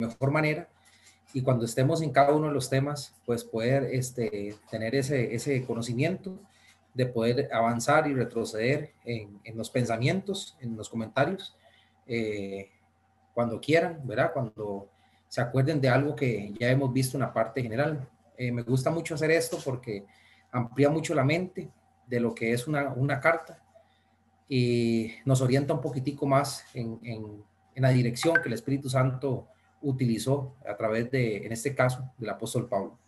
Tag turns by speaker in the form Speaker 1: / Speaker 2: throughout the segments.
Speaker 1: mejor manera y cuando estemos en cada uno de los temas, pues poder este, tener ese, ese conocimiento de poder avanzar y retroceder en, en los pensamientos, en los comentarios, eh, cuando quieran, ¿verdad? Cuando se acuerden de algo que ya hemos visto en la parte general. Eh, me gusta mucho hacer esto porque amplía mucho la mente de lo que es una, una carta y nos orienta un poquitico más en, en, en la dirección que el Espíritu Santo utilizó a través de, en este caso, del apóstol Pablo.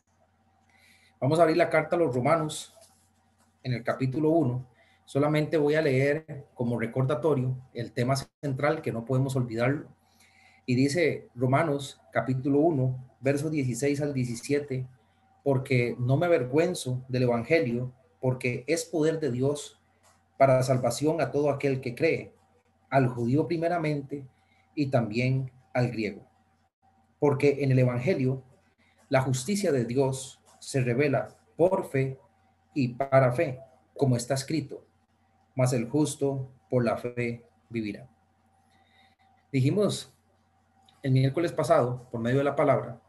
Speaker 1: Vamos a abrir la carta a los romanos en el capítulo 1. Solamente voy a leer como recordatorio el tema central que no podemos olvidarlo. Y dice Romanos capítulo 1, versos 16 al 17, porque no me avergüenzo del Evangelio, porque es poder de Dios para salvación a todo aquel que cree, al judío primeramente y también al griego porque en el Evangelio la justicia de Dios se revela por fe y para fe, como está escrito, mas el justo por la fe vivirá. Dijimos el miércoles pasado, por medio de la palabra,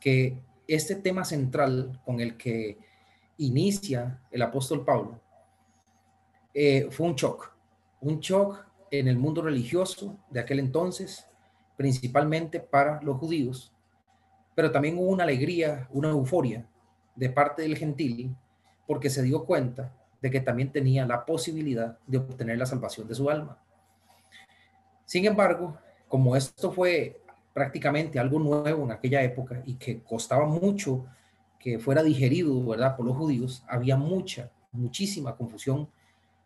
Speaker 1: que este tema central con el que inicia el apóstol Pablo eh, fue un shock, un shock en el mundo religioso de aquel entonces, principalmente para los judíos, pero también hubo una alegría, una euforia de parte del gentil, porque se dio cuenta de que también tenía la posibilidad de obtener la salvación de su alma. Sin embargo, como esto fue prácticamente algo nuevo en aquella época y que costaba mucho que fuera digerido, ¿verdad?, por los judíos, había mucha, muchísima confusión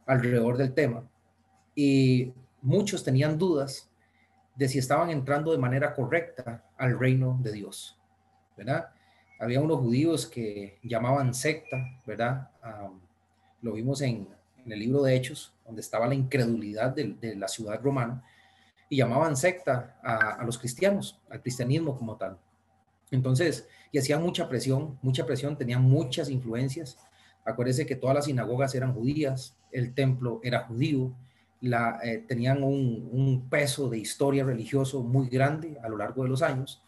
Speaker 1: alrededor del tema y muchos tenían dudas de si estaban entrando de manera correcta al reino de Dios, ¿verdad? Había unos judíos que llamaban secta, ¿verdad? lo vimos en, el libro de Hechos, donde estaba la incredulidad de, la ciudad romana, y llamaban secta a, a, los cristianos, al cristianismo como tal. Entonces, y hacían mucha presión, mucha presión, tenían muchas influencias. Acuérdense que todas las sinagogas eran judías, el templo era judío, eh, tenían un, peso de historia religioso muy grande a lo largo de los años.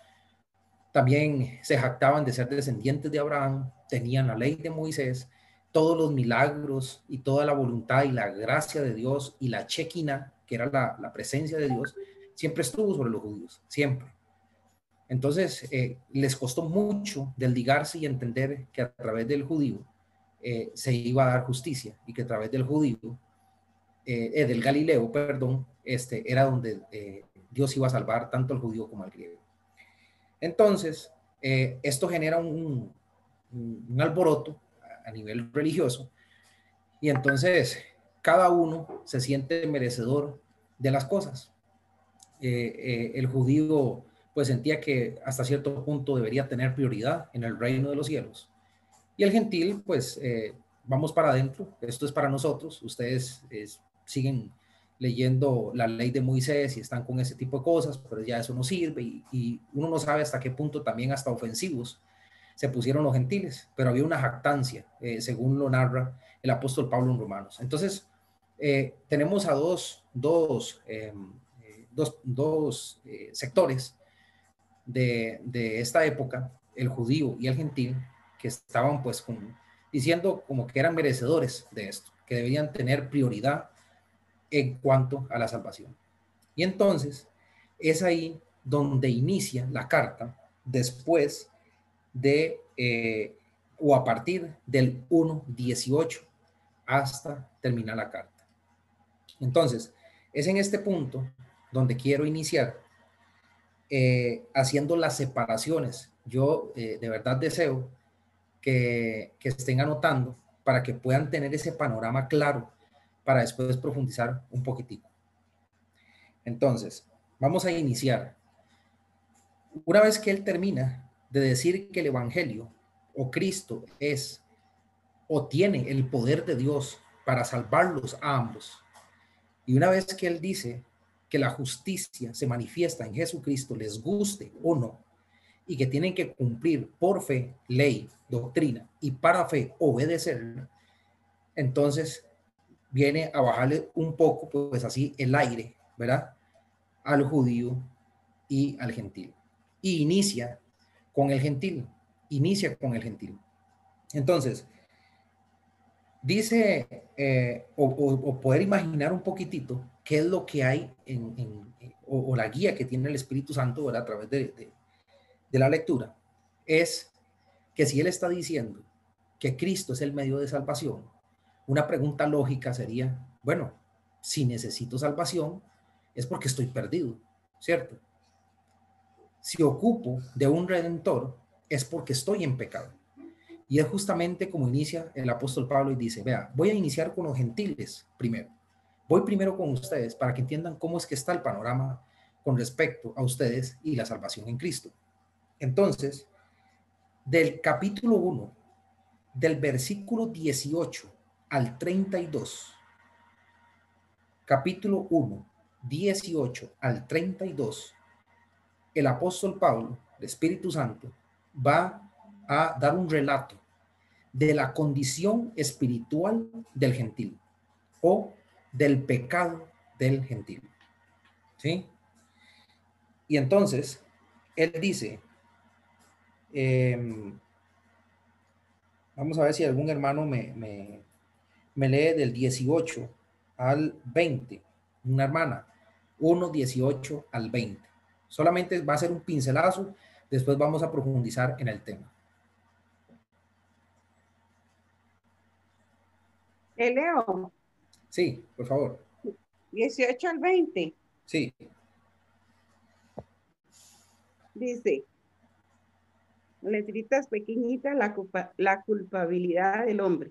Speaker 1: También se jactaban de ser descendientes de Abraham, tenían la ley de Moisés, todos los milagros y toda la voluntad y la gracia de Dios y la chequina, que era la, presencia de Dios, siempre estuvo sobre los judíos, siempre. Entonces, eh, les costó mucho desligarse y entender que a través del judío eh, se iba a dar justicia y que a través del judío eh, eh, del Galileo, perdón, este, era donde eh, Dios iba a salvar tanto al judío como al griego. Entonces, esto genera un, un, alboroto a nivel religioso y entonces cada uno se siente merecedor de las cosas. el judío pues sentía que hasta cierto punto debería tener prioridad en el reino de los cielos. Y el gentil, pues vamos para adentro, esto es para nosotros, ustedes es, siguen leyendo la ley de Moisés y están con ese tipo de cosas, pero ya eso no sirve y, uno no sabe hasta qué punto también hasta ofensivos se pusieron los gentiles, pero había una jactancia, eh, según lo narra el apóstol Pablo en Romanos. Entonces, eh, tenemos a dos, dos, em, eh, dos, dos sectores de, de, esta época, el judío y el gentil, que estaban pues diciendo como que eran merecedores de esto, que debían tener prioridad en cuanto a la salvación. Y entonces es ahí donde inicia la carta después de eh, o a partir del 1.18 hasta terminar la carta. Entonces, es en este punto donde quiero iniciar eh, haciendo las separaciones. Yo eh, de verdad deseo que, que estén anotando para que puedan tener ese panorama claro para después profundizar un poquitico. Entonces, vamos a iniciar. Una vez que él termina de decir que el Evangelio o Cristo es o tiene el poder de Dios para salvarlos a ambos, y una vez que él dice que la justicia se manifiesta en Jesucristo, les guste o no, y que tienen que cumplir por fe, ley, doctrina, y para fe obedecer, entonces viene a bajarle un poco, pues así, el aire, ¿verdad? Al judío y al gentil. y inicia con el gentil, inicia con el gentil. Entonces, dice, eh, o, poder imaginar un poquitito qué es lo que hay en, o, la guía que tiene el Espíritu Santo a través de, de la lectura, es que si Él está diciendo que Cristo es el medio de salvación, una pregunta lógica sería, bueno, si necesito salvación, es porque estoy perdido, ¿cierto? Si ocupo de un redentor, es porque estoy en pecado. Y es justamente como inicia el apóstol Pablo y dice, vea, voy a iniciar con los gentiles primero. Voy primero con ustedes para que entiendan cómo es que está el panorama con respecto a ustedes y la salvación en Cristo. Entonces, del capítulo 1, del versículo 18 al 32, capítulo 1, 18 al 32, el apóstol Pablo, el Espíritu Santo, va a dar un relato de la condición espiritual del gentil o del pecado del gentil. ¿Sí? Y entonces, él dice, em, vamos a ver si algún hermano me, me, me, lee del 18 al 20, una hermana, 1, 18 al 20. Solamente va a ser un pincelazo, después vamos a profundizar en el tema.
Speaker 2: Leo.
Speaker 1: Sí, por favor.
Speaker 2: 18 al 20.
Speaker 1: Sí.
Speaker 2: Dice, letritas pequeñitas, la, la culpabilidad del hombre.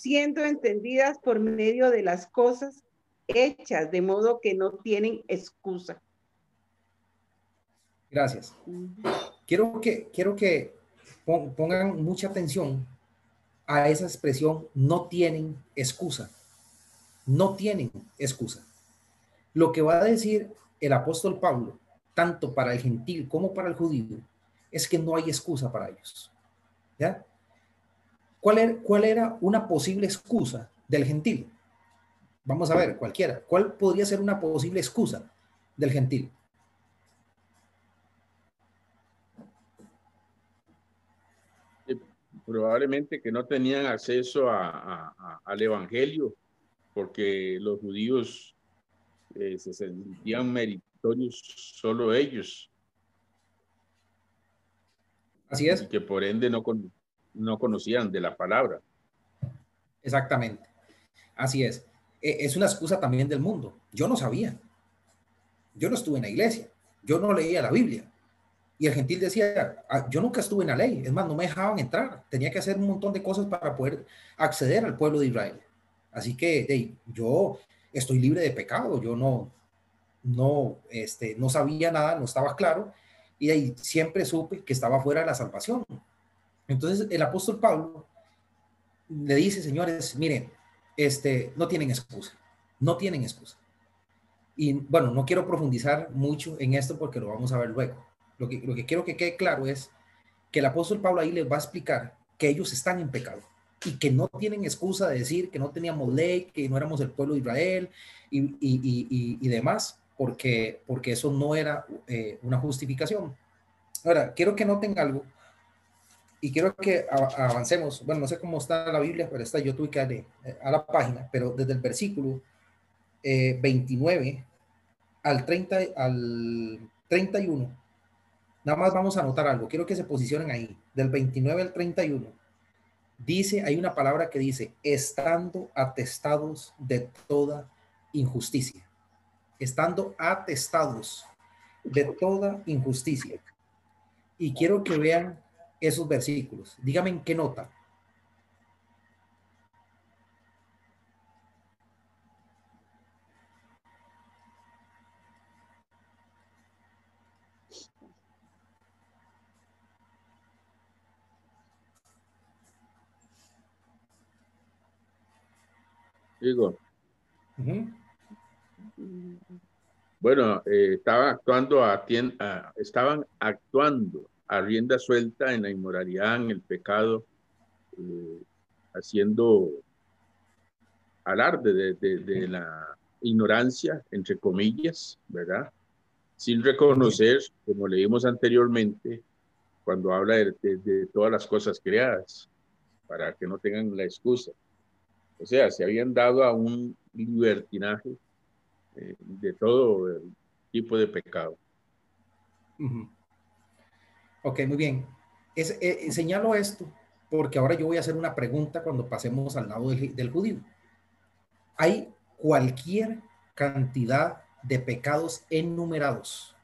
Speaker 2: siendo entendidas por medio de las cosas hechas de modo que no tienen excusa.
Speaker 1: Gracias. Quiero que, quiero que pongan mucha atención a esa expresión no tienen excusa. No tienen excusa. Lo que va a decir el apóstol Pablo, tanto para el gentil como para el judío, es que no hay excusa para ellos. ¿Ya? ¿Cuál era, cuál era una posible excusa del gentil? Vamos a ver, cualquiera. ¿Cuál podría ser una posible excusa del gentil?
Speaker 3: probablemente que no tenían acceso al Evangelio, porque los judíos eh, se sentían meritorios solo ellos.
Speaker 1: Así es.
Speaker 3: Y que por ende no, no conocían de la palabra.
Speaker 1: Exactamente. Así es. E, es una excusa también del mundo. Yo no sabía. Yo no estuve en la iglesia. Yo no leía la Biblia. Y el gentil decía, ah, yo nunca estuve en la ley, es más, no me dejaban entrar, tenía que hacer un montón de cosas para poder acceder al pueblo de Israel. Así que yo estoy libre de pecado, yo no, no, este, no sabía nada, no estaba claro, y ahí siempre supe que estaba fuera de la salvación. Entonces el apóstol Pablo le dice, señores, miren, este, no tienen excusa, no tienen excusa. Y bueno, no quiero profundizar mucho en esto porque lo vamos a ver luego lo que, lo que quiero que quede claro es que el apóstol Pablo ahí les va a explicar que ellos están en pecado y que no tienen excusa de decir que no teníamos ley, que no éramos el pueblo de Israel y, y, y, y demás, porque, porque eso no era eh, una justificación. Ahora, quiero que noten algo y quiero que avancemos. Bueno, no sé cómo está la Biblia, pero está, yo darle eh, a la página, pero desde el versículo 29 eh, al 30, al 31 Nada más vamos a anotar algo. Quiero que se posicionen ahí. Del 29 al 31. Dice, hay una palabra que dice, estando atestados de toda injusticia. Estando atestados de toda injusticia. Y quiero que vean esos versículos. Dígame en qué nota.
Speaker 3: Digo. Bueno, eh, estaba actuando a, a, estaban actuando a rienda suelta en la inmoralidad, en el pecado, eh, haciendo alarde de, la ignorancia, entre comillas, ¿verdad? Sin reconocer, como leímos anteriormente, cuando habla de, todas las cosas creadas, para que no tengan la excusa. O sea, se habían dado a un libertinaje eh, de todo tipo de pecado.
Speaker 1: Ok, muy bien. Es, eh, señalo esto porque ahora yo voy a hacer una pregunta cuando pasemos al lado del, judío. Hay cualquier cantidad de pecados enumerados,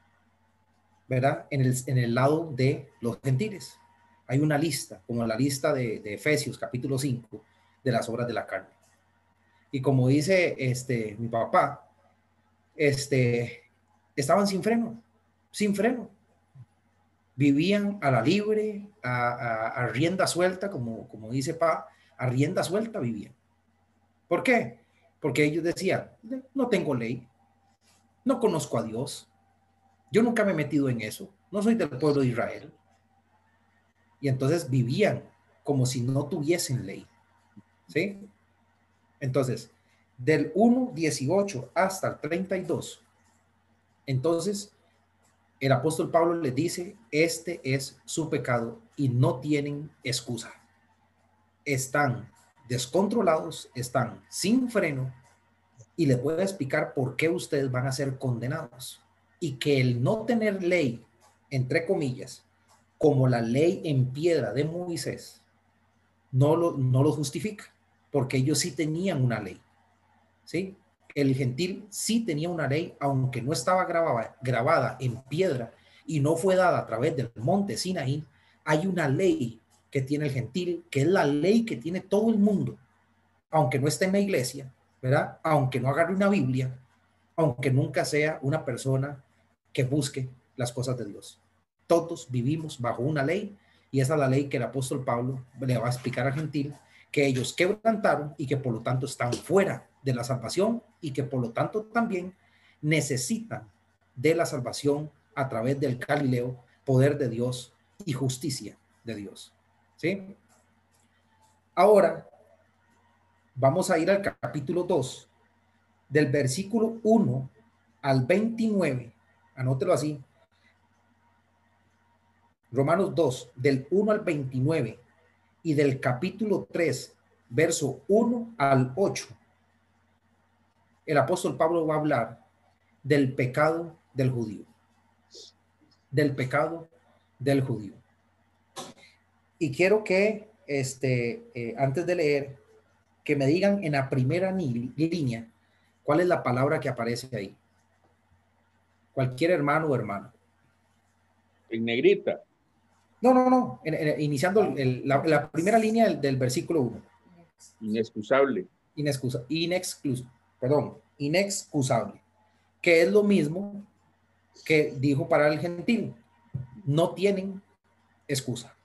Speaker 1: ¿verdad? En el, en el lado de los gentiles. Hay una lista, como la lista de, de Efesios, capítulo 5, de las obras de la carne. Y como dice este, mi papá, este, estaban sin freno, sin freno. Vivían a la libre, a, rienda suelta, como, como dice Pa, a rienda suelta vivían. ¿Por qué? Porque ellos decían, no tengo ley, no conozco a Dios, yo nunca me he metido en eso, no soy del pueblo de Israel. Y entonces vivían como si no tuviesen ley. ¿Sí? Entonces, del 1.18 hasta el 32, entonces el apóstol Pablo les dice, este es su pecado y no tienen excusa. Están descontrolados, están sin freno y le puede explicar por qué ustedes van a ser condenados. Y que el no tener ley, entre comillas, como la ley en piedra de Moisés, no lo, no lo justifica, porque ellos sí tenían una ley. ¿sí? El gentil sí tenía una ley, aunque no estaba grabada, en piedra y no fue dada a través del monte Sinaí, hay una ley que tiene el gentil, que es la ley que tiene todo el mundo, aunque no esté en la iglesia, ¿verdad? Aunque no agarre una Biblia, aunque nunca sea una persona que busque las cosas de Dios. Todos vivimos bajo una ley y esa es la ley que el apóstol Pablo le va a explicar al gentil que ellos quebrantaron y que por lo tanto están fuera de la salvación y que por lo tanto también necesitan de la salvación a través del Galileo, poder de Dios y justicia de Dios. ¿Sí? Ahora, vamos a ir al capítulo 2, del versículo 1 al 29, anótelo así. Romanos 2, del 1 al 29 y del capítulo 3, verso 1 al 8 el apóstol Pablo va a hablar del pecado del judío. Del pecado del judío. Y quiero que, este, eh, antes de leer, que me digan en la primera línea cuál es la palabra que aparece ahí. Cualquier hermano o hermana.
Speaker 3: En negrita.
Speaker 1: No, no, no. iniciando la, primera línea del, versículo 1.
Speaker 3: Inexcusable.
Speaker 1: Inexcusa, inexclusivo perdón, inexcusable, que es lo mismo que dijo para el gentil, no tienen excusa.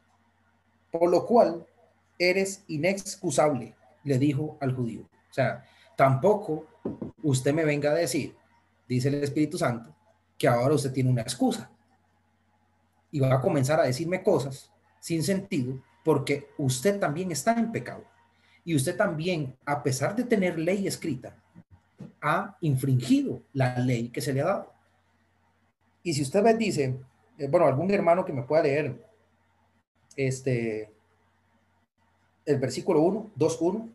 Speaker 1: Por lo cual, eres inexcusable, le dijo al judío. O sea, tampoco usted me venga a decir, dice el Espíritu Santo, que ahora usted tiene una excusa. Y va a comenzar a decirme cosas sin sentido porque usted también está en pecado. Y usted también, a pesar de tener ley escrita, ha infringido la ley que se le ha dado. Y si usted me dice, eh, bueno, algún hermano que me pueda leer este, el versículo 1, 2, 1.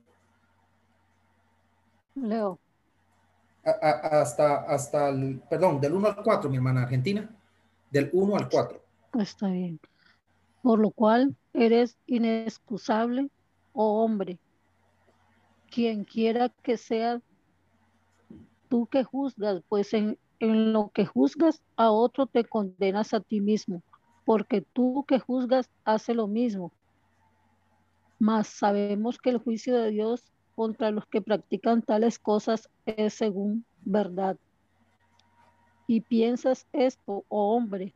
Speaker 4: Leo.
Speaker 1: hasta, hasta el, perdón, del 1 al 4, mi hermana Argentina, del 1 al 4.
Speaker 4: Está bien. Por lo cual eres inexcusable, oh hombre, quien quiera que sea tú que juzgas, pues en, lo que juzgas a otro te condenas a ti mismo, porque tú que juzgas hace lo mismo. Mas sabemos que el juicio de Dios contra los que practican tales cosas es según verdad. Y piensas esto, oh hombre,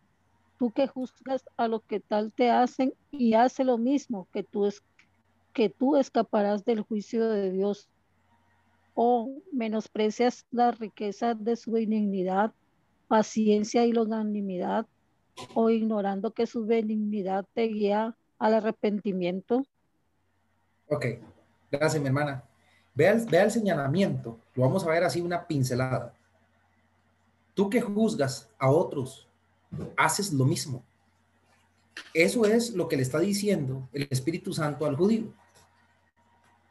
Speaker 4: tú que juzgas a lo que tal te hacen y hace lo mismo, que tú, es, que tú escaparás del juicio de Dios o menosprecias las riquezas de su benignidad, paciencia y longanimidad, o ignorando que su benignidad te guía al arrepentimiento.
Speaker 1: Ok, gracias mi hermana. Vea el, vea el señalamiento, lo vamos a ver así una pincelada. Tú que juzgas a otros, haces lo mismo. Eso es lo que le está diciendo el Espíritu Santo al judío.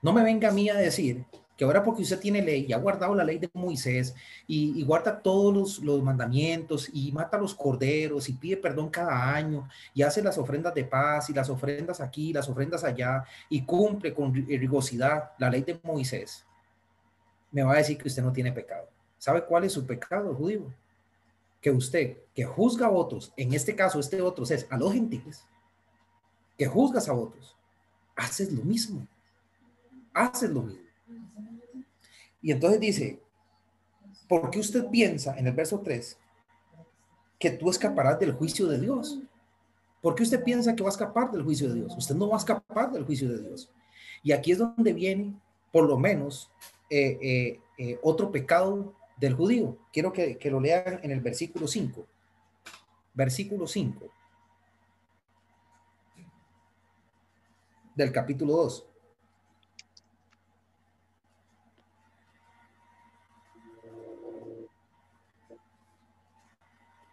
Speaker 1: No me venga a mí a decir que ahora porque usted tiene ley y ha guardado la ley de Moisés y, guarda todos los, mandamientos y mata los corderos y pide perdón cada año y hace las ofrendas de paz y las ofrendas aquí, las ofrendas allá y cumple con rigosidad la ley de Moisés, me va a decir que usted no tiene pecado. ¿Sabe cuál es su pecado, judío? Que usted, que juzga a otros, en este caso este otro es a los gentiles, que juzgas a otros, haces lo mismo. Haces lo mismo. Y entonces dice, ¿por qué usted piensa en el verso 3 que tú escaparás del juicio de Dios? ¿Por qué usted piensa que va a escapar del juicio de Dios? Usted no va a escapar del juicio de Dios. Y aquí es donde viene, por lo menos, eh, eh, eh, otro pecado del judío. Quiero que, que lo lean en el versículo 5. Versículo 5 del capítulo 2.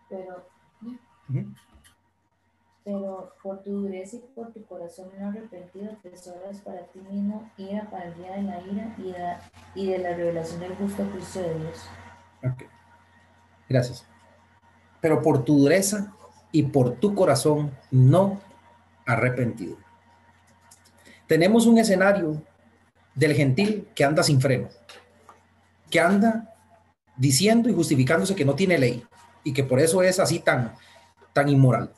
Speaker 5: pero, pero por tu dureza y por tu corazón no arrepentido, tesoras para ti mismo, ira para el día de la ira y de, la revelación del justo juicio de Dios.
Speaker 1: Gracias. Pero por tu dureza y por tu corazón no arrepentido. Tenemos un escenario del gentil que anda sin freno, que anda diciendo y justificándose que no tiene ley, y que por eso es así tan, tan inmoral.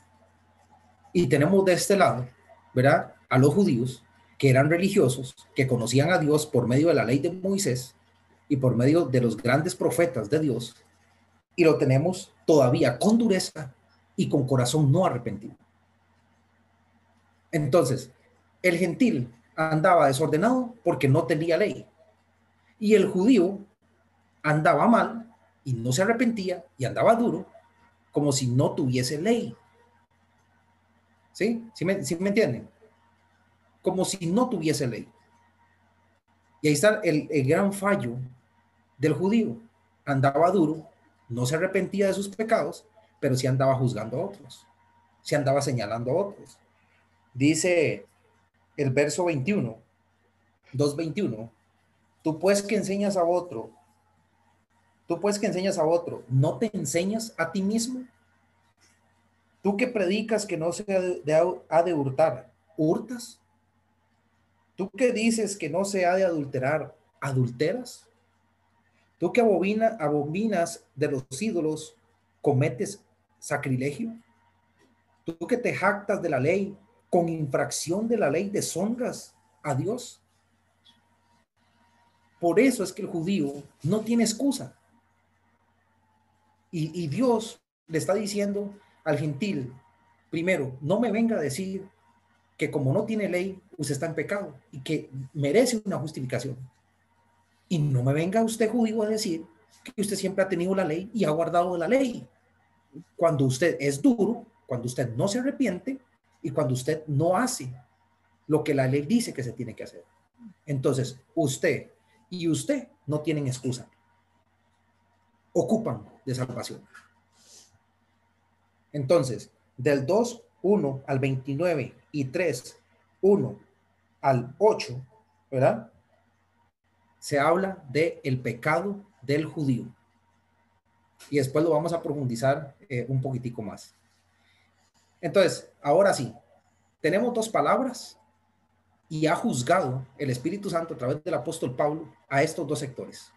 Speaker 1: Y tenemos de este lado, ¿verdad? A los judíos que eran religiosos, que conocían a Dios por medio de la ley de Moisés y por medio de los grandes profetas de Dios. Y lo tenemos todavía con dureza y con corazón no arrepentido. Entonces, el gentil andaba desordenado porque no tenía ley. Y el judío andaba mal y no se arrepentía y andaba duro como si no tuviese ley. ¿Sí? ¿Sí me, ¿sí me entienden? Como si no tuviese ley. Y ahí está el, el gran fallo del judío. Andaba duro, no se arrepentía de sus pecados, pero sí andaba juzgando a otros. Se andaba señalando a otros. Dice el verso 21, 2.21, tú pues que enseñas a otro Tú puedes que enseñas a otro, ¿no te enseñas a ti mismo? Tú que predicas que no se ha de, hurtar, ¿hurtas? Tú que dices que no se ha de adulterar, ¿adulteras? Tú que abobina, abominas de los ídolos, ¿cometes sacrilegio? Tú que te jactas de la ley, con infracción de la ley deshonras a Dios. Por eso es que el judío no tiene excusa. Y, Dios le está diciendo al gentil, primero, no me venga a decir que como no tiene ley, usted está en pecado y que merece una justificación. Y no me venga usted judío a decir que usted siempre ha tenido la ley y ha guardado la ley. Cuando usted es duro, cuando usted no se arrepiente y cuando usted no hace lo que la ley dice que se tiene que hacer. Entonces, usted y usted no tienen excusa ocupan de salvación. Entonces, del 2, 1 al 29 y 3, 1 al 8, ¿verdad? Se habla de el pecado del judío. Y después lo vamos a profundizar eh, un poquitico más. Entonces, ahora sí, tenemos dos palabras y ha juzgado el Espíritu Santo a través del apóstol Pablo a estos dos sectores,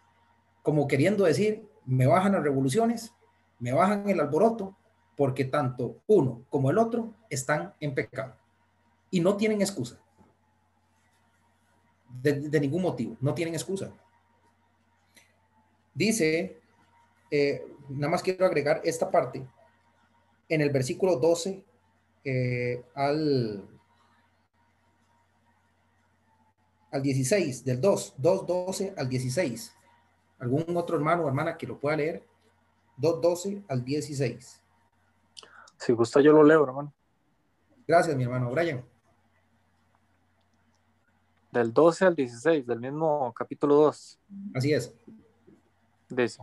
Speaker 1: como queriendo decir, me bajan las revoluciones, me bajan el alboroto, porque tanto uno como el otro están en pecado y no tienen excusa. De, ningún motivo, no tienen excusa. Dice, eh, nada más quiero agregar esta parte, en el versículo 12 eh, al, al 16, del 2, 2, 12 al 16 ¿Algún otro hermano o hermana que lo pueda leer? 2.12 al 16.
Speaker 6: Si gusta, yo lo leo, hermano.
Speaker 1: Gracias, mi hermano Brian.
Speaker 6: Del 12 al 16, del mismo capítulo 2.
Speaker 1: Así es.
Speaker 6: Dice,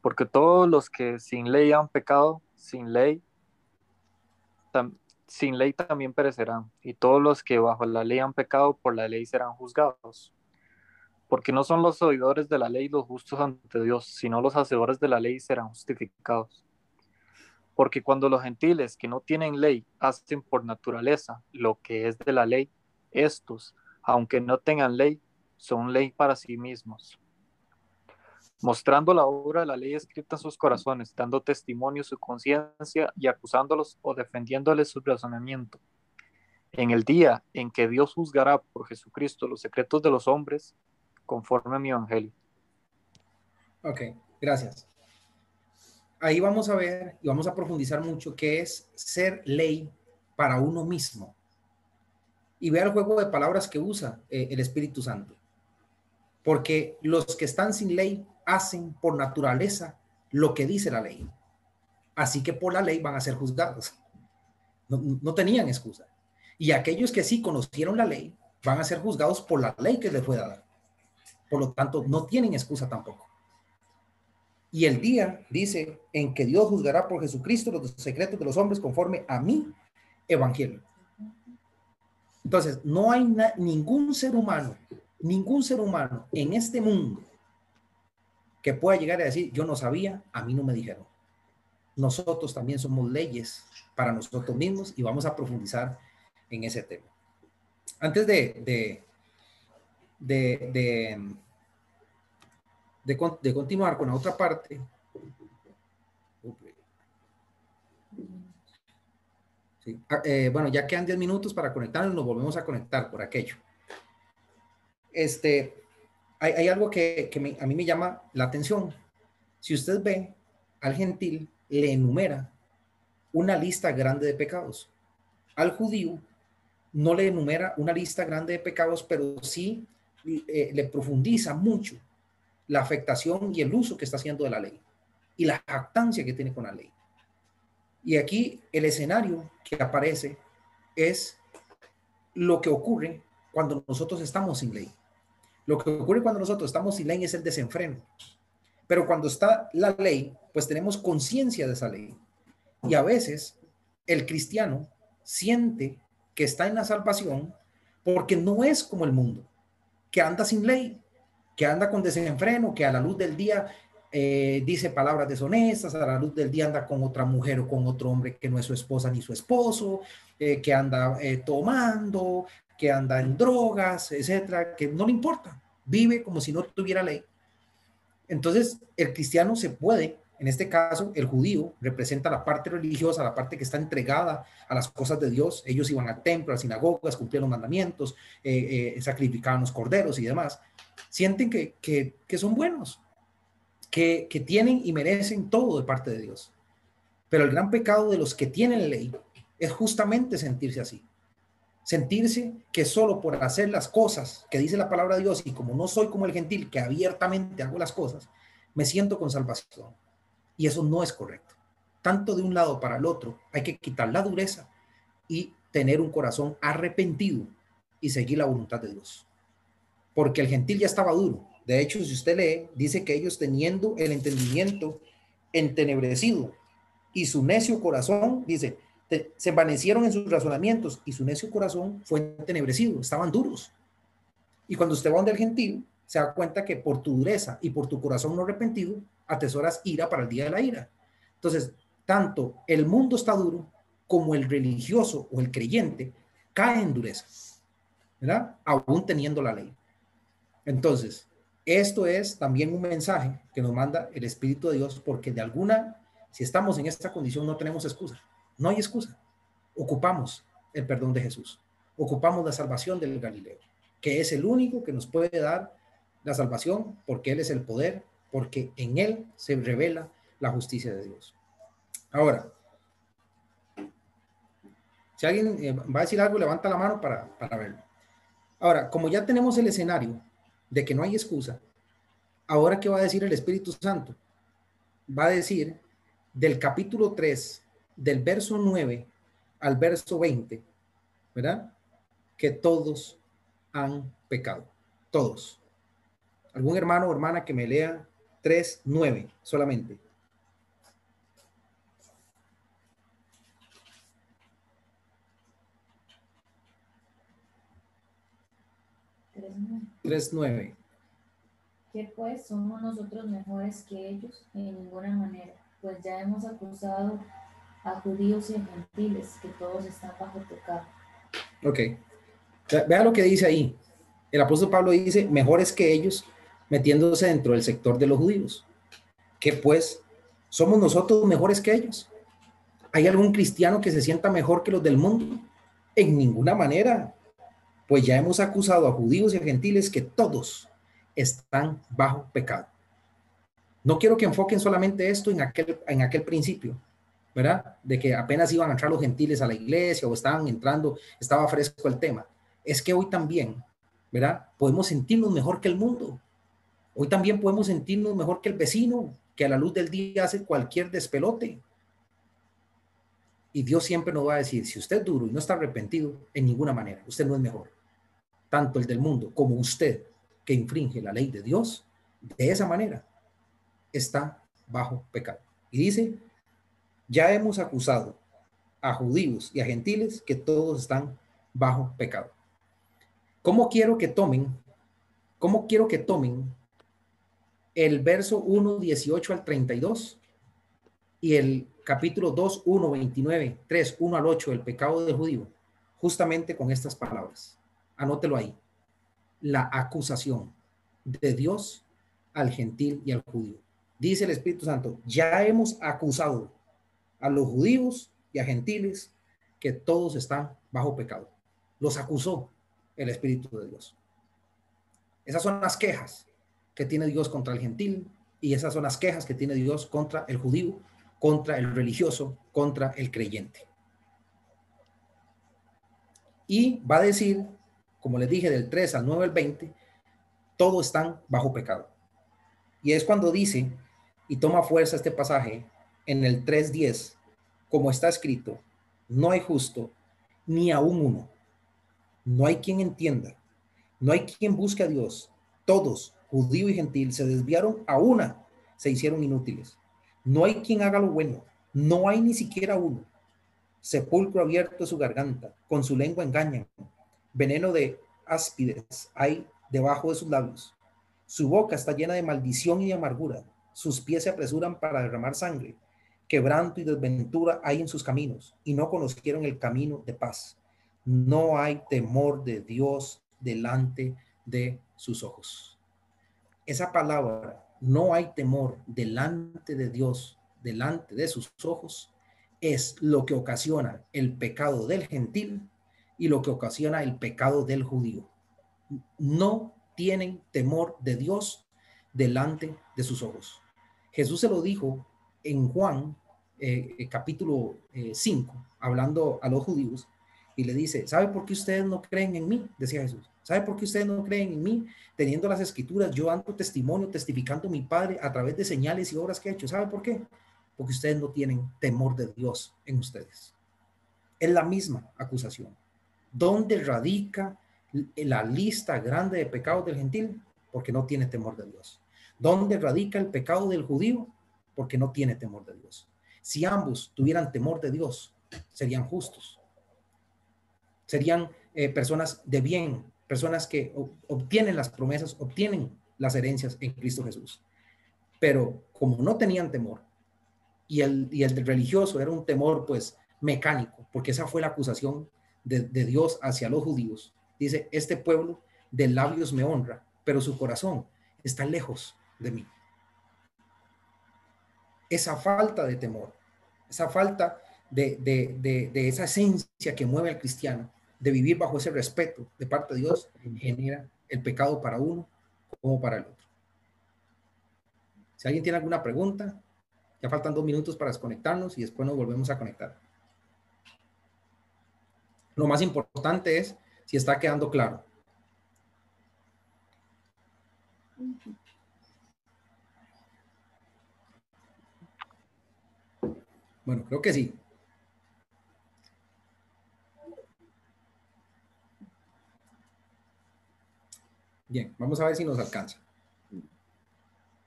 Speaker 6: porque todos los que sin ley han pecado, sin ley, sin ley también perecerán, y todos los que bajo la ley han pecado, por la ley serán juzgados. Porque no son los oidores de la ley los justos ante Dios, sino los hacedores de la ley serán justificados. Porque cuando los gentiles que no tienen ley hacen por naturaleza lo que es de la ley, estos, aunque no tengan ley, son ley para sí mismos mostrando la obra de la ley escrita en sus corazones, dando testimonio su conciencia y acusándolos o defendiéndoles su razonamiento. En el día en que Dios juzgará por Jesucristo los secretos de los hombres, conforme a mi evangelio.
Speaker 1: Ok, gracias. Ahí vamos a ver y vamos a profundizar mucho qué es ser ley para uno mismo. Y vea el juego de palabras que usa eh, el Espíritu Santo. Porque los que están sin ley hacen por naturaleza lo que dice la ley. Así que por la ley van a ser juzgados. No, tenían excusa. Y aquellos que sí conocieron la ley van a ser juzgados por la ley que les fue dada. Por lo tanto, no tienen excusa tampoco. Y el día dice en que Dios juzgará por Jesucristo los secretos de los hombres conforme a mi evangelio. Entonces, no hay ningún ser humano, ningún ser humano en este mundo que pueda llegar a decir, yo no sabía, a mí no me dijeron. Nosotros también somos leyes para nosotros mismos y vamos a profundizar en ese tema. Antes de, de, de, de, continuar con la otra parte, ah, eh, bueno, ya quedan 10 minutos para conectarnos, nos volvemos a conectar por aquello. Este, hay, algo que, a mí me llama la atención. Si usted ve al gentil, le enumera una lista grande de pecados. Al judío no le enumera una lista grande de pecados, pero sí eh, le profundiza mucho la afectación y el uso que está haciendo de la ley y la jactancia que tiene con la ley. Y aquí el escenario que aparece es lo que ocurre cuando nosotros estamos sin ley. Lo que ocurre cuando nosotros estamos sin ley es el desenfreno. Pero cuando está la ley, pues tenemos conciencia de esa ley. Y a veces el cristiano siente que está en la salvación porque no es como el mundo, que anda sin ley, que anda con desenfreno, que a la luz del día eh, dice palabras deshonestas, a la luz del día anda con otra mujer o con otro hombre que no es su esposa ni su esposo, eh, que anda eh, tomando, que anda en drogas, etcétera, que no le importa, vive como si no tuviera ley. Entonces, el cristiano se puede, en este caso, el judío representa la parte religiosa, la parte que está entregada a las cosas de Dios. Ellos iban al templo, a las sinagogas, cumplían los mandamientos, eh, eh, sacrificaban los corderos y demás. Sienten que, que, son buenos, que, que tienen y merecen todo de parte de Dios. Pero el gran pecado de los que tienen ley es justamente sentirse así sentirse que solo por hacer las cosas que dice la palabra de Dios y como no soy como el gentil que abiertamente hago las cosas, me siento con salvación. Y eso no es correcto. Tanto de un lado para el otro, hay que quitar la dureza y tener un corazón arrepentido y seguir la voluntad de Dios. Porque el gentil ya estaba duro. De hecho, si usted lee, dice que ellos teniendo el entendimiento entenebrecido y su necio corazón, dice, se envanecieron en sus razonamientos y su necio corazón fue entenebrecido, estaban duros. Y cuando usted va donde el gentil, se da cuenta que por tu dureza y por tu corazón no arrepentido, atesoras ira para el día de la ira. Entonces, tanto el mundo está duro como el religioso o el creyente cae en dureza, ¿verdad? Aún teniendo la ley. Entonces, esto es también un mensaje que nos manda el Espíritu de Dios porque de alguna, si estamos en esta condición, no tenemos excusa. No hay excusa. Ocupamos el perdón de Jesús. Ocupamos la salvación del Galileo, que es el único que nos puede dar la salvación porque Él es el poder, porque en Él se revela la justicia de Dios. Ahora, si alguien eh, va a decir algo, levanta la mano para, para verlo. Ahora, como ya tenemos el escenario de que no hay excusa, Ahora, ¿qué va a decir el Espíritu Santo? Va a decir del capítulo 3, del verso 9 al verso 20, ¿verdad? Que todos han pecado. Todos. ¿Algún hermano o hermana que me lea 3, 9 solamente? 3.9.
Speaker 5: ¿Qué pues somos nosotros mejores que ellos? En ninguna manera, pues ya hemos acusado a judíos y a gentiles que todos están bajo pecado.
Speaker 1: Ok. Vea lo que dice ahí. El apóstol Pablo dice, mejores que ellos, metiéndose dentro del sector de los judíos. ¿Qué pues somos nosotros mejores que ellos? ¿Hay algún cristiano que se sienta mejor que los del mundo? En ninguna manera pues ya hemos acusado a judíos y a gentiles que todos están bajo pecado. No quiero que enfoquen solamente esto en aquel, en aquel principio, ¿verdad? De que apenas iban a entrar los gentiles a la iglesia o estaban entrando, estaba fresco el tema. Es que hoy también, ¿verdad? Podemos sentirnos mejor que el mundo. Hoy también podemos sentirnos mejor que el vecino, que a la luz del día hace cualquier despelote. Y Dios siempre nos va a decir, si usted es duro y no está arrepentido, en ninguna manera, usted no es mejor tanto el del mundo como usted, que infringe la ley de Dios, de esa manera está bajo pecado. Y dice, ya hemos acusado a judíos y a gentiles que todos están bajo pecado. ¿Cómo quiero que tomen? ¿Cómo quiero que tomen el verso 1, 18 al 32 y el capítulo 2, 1, 29, 3, 1 al 8, el pecado del judío? Justamente con estas palabras anótelo ahí, la acusación de Dios al gentil y al judío. Dice el Espíritu Santo, ya hemos acusado a los judíos y a gentiles que todos están bajo pecado. Los acusó el Espíritu de Dios. Esas son las quejas que tiene Dios contra el gentil y esas son las quejas que tiene Dios contra el judío, contra el religioso, contra el creyente. Y va a decir como les dije, del 3 al 9 al 20, todos están bajo pecado. Y es cuando dice, y toma fuerza este pasaje, en el 3.10, como está escrito, no hay justo, ni aún uno. No hay quien entienda, no hay quien busque a Dios. Todos, judío y gentil, se desviaron a una, se hicieron inútiles. No hay quien haga lo bueno, no hay ni siquiera uno. Sepulcro abierto su garganta, con su lengua engañan veneno de áspides hay debajo de sus labios. Su boca está llena de maldición y de amargura. Sus pies se apresuran para derramar sangre. Quebranto y desventura hay en sus caminos y no conocieron el camino de paz. No hay temor de Dios delante de sus ojos. Esa palabra, no hay temor delante de Dios, delante de sus ojos, es lo que ocasiona el pecado del gentil y lo que ocasiona el pecado del judío. No tienen temor de Dios delante de sus ojos. Jesús se lo dijo en Juan eh, capítulo 5, eh, hablando a los judíos, y le dice, ¿sabe por qué ustedes no creen en mí? Decía Jesús. ¿Sabe por qué ustedes no creen en mí? Teniendo las escrituras, yo ando testimonio, testificando a mi Padre a través de señales y obras que he hecho. ¿Sabe por qué? Porque ustedes no tienen temor de Dios en ustedes. Es la misma acusación. ¿Dónde radica la lista grande de pecados del gentil? Porque no tiene temor de Dios. ¿Dónde radica el pecado del judío? Porque no tiene temor de Dios. Si ambos tuvieran temor de Dios, serían justos. Serían eh, personas de bien, personas que obtienen las promesas, obtienen las herencias en Cristo Jesús. Pero como no tenían temor, y el, y el religioso era un temor pues mecánico, porque esa fue la acusación de, Dios hacia los judíos. Dice, este pueblo de labios me honra, pero su corazón está lejos de mí. Esa falta de temor, esa falta de, de, esa esencia que mueve al cristiano, de vivir bajo ese respeto de parte de Dios genera el pecado para uno como para el otro. Si alguien tiene alguna pregunta, ya faltan dos minutos para desconectarnos y después nos volvemos a conectar. Lo más importante es si está quedando claro. Bueno, creo que sí. Bien, vamos a ver si nos alcanza.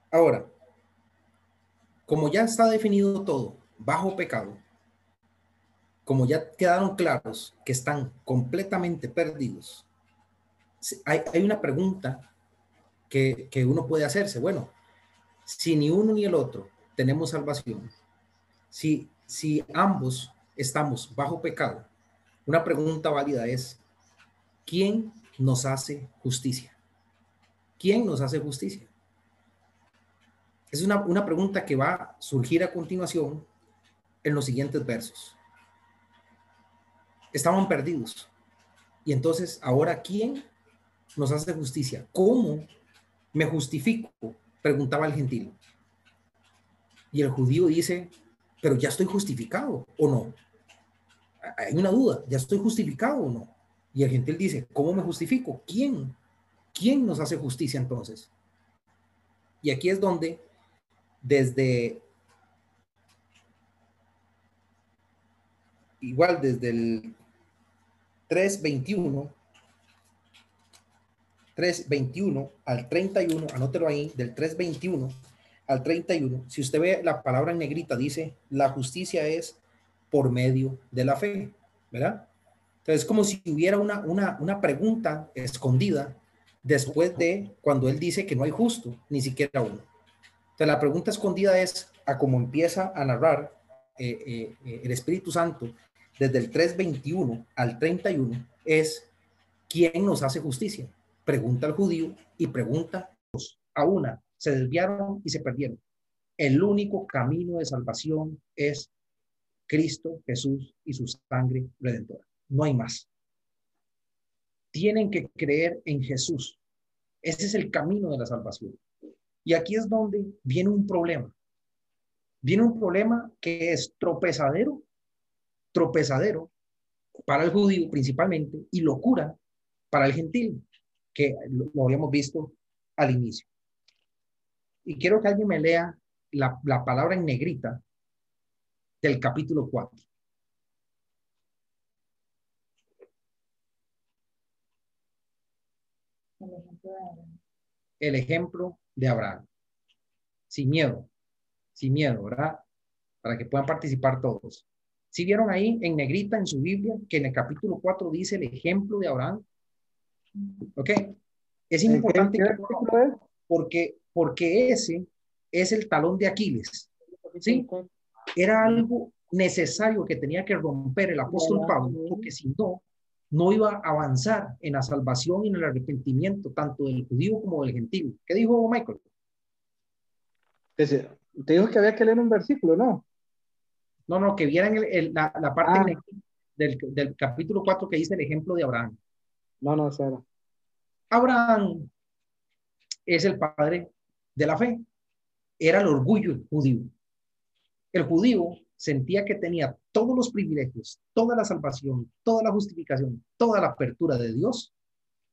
Speaker 1: Ahora, como ya está definido todo bajo pecado, como ya quedaron claros que están completamente perdidos, hay, una pregunta que, que uno puede hacerse. Bueno, si ni uno ni el otro tenemos salvación, si, si ambos estamos bajo pecado, una pregunta válida es, ¿quién nos hace justicia? ¿Quién nos hace justicia? Es una, una pregunta que va a surgir a continuación en los siguientes versos. Estaban perdidos. Y entonces, ahora, ¿quién nos hace justicia? ¿Cómo me justifico? Preguntaba el gentil. Y el judío dice, pero ya estoy justificado o no. Hay una duda, ¿ya estoy justificado o no? Y el gentil dice, ¿cómo me justifico? ¿Quién? ¿Quién nos hace justicia entonces? Y aquí es donde desde igual desde el 321 321 al 31, anótelo ahí, del 321 al 31, si usted ve la palabra en negrita, dice, la justicia es por medio de la fe, ¿verdad? Entonces, es como si hubiera una, una, una pregunta escondida después de cuando él dice que no hay justo, ni siquiera uno. Entonces, la pregunta escondida es a cómo empieza a narrar eh, eh, eh, el Espíritu Santo desde el 3.21 al 31, es ¿quién nos hace justicia? Pregunta al judío y pregunta a una se desviaron y se perdieron. El único camino de salvación es Cristo Jesús y su sangre redentora. No hay más. Tienen que creer en Jesús. Ese es el camino de la salvación. Y aquí es donde viene un problema. Viene un problema que es tropezadero, tropezadero para el judío principalmente y locura para el gentil, que lo habíamos visto al inicio. Y quiero que alguien me lea la, palabra en negrita del capítulo 4. El ejemplo de Abraham. Sin miedo, sin miedo, ¿verdad? Para que puedan participar todos. Si vieron ahí en negrita en su Biblia que en el capítulo 4 dice el ejemplo de Abraham? ¿Ok? Es importante que, porque porque ese es el talón de Aquiles. ¿sí? Era algo necesario que tenía que romper el apóstol Pablo, porque si no, no iba a avanzar en la salvación y en el arrepentimiento, tanto del judío como del gentil. ¿Qué dijo Michael?
Speaker 7: Te dijo que había que leer un versículo, ¿no?
Speaker 1: No, no, que vieran la, parte ah. del, del, capítulo 4 que dice el ejemplo de Abraham.
Speaker 7: No, no, Sara.
Speaker 1: Abraham es el padre de la fe. Era el orgullo judío. El judío sentía que tenía todos los privilegios, toda la salvación, toda la justificación, toda la apertura de Dios,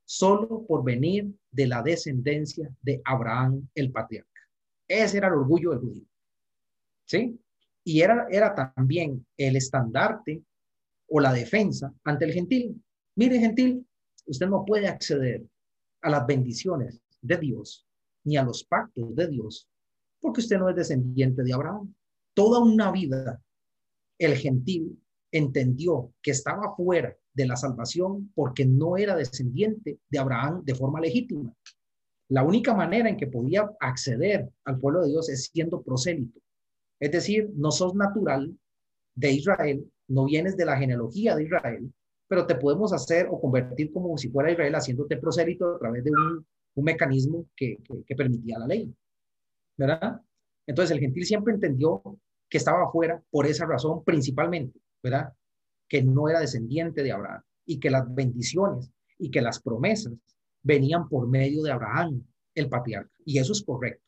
Speaker 1: solo por venir de la descendencia de Abraham el patriarca. Ese era el orgullo del judío. ¿Sí? Y era, era también el estandarte o la defensa ante el gentil. Mire, gentil, usted no puede acceder a las bendiciones de Dios ni a los pactos de Dios, porque usted no es descendiente de Abraham. Toda una vida el gentil entendió que estaba fuera de la salvación porque no era descendiente de Abraham de forma legítima. La única manera en que podía acceder al pueblo de Dios es siendo prosélito. Es decir, no sos natural de Israel, no vienes de la genealogía de Israel, pero te podemos hacer o convertir como si fuera Israel haciéndote prosélito a través de un mecanismo que, permitía la ley, ¿verdad? Entonces el gentil siempre entendió que estaba afuera por esa razón principalmente, ¿verdad? Que no era descendiente de Abraham y que las bendiciones y que las promesas venían por medio de Abraham, el patriarca. Y eso es correcto.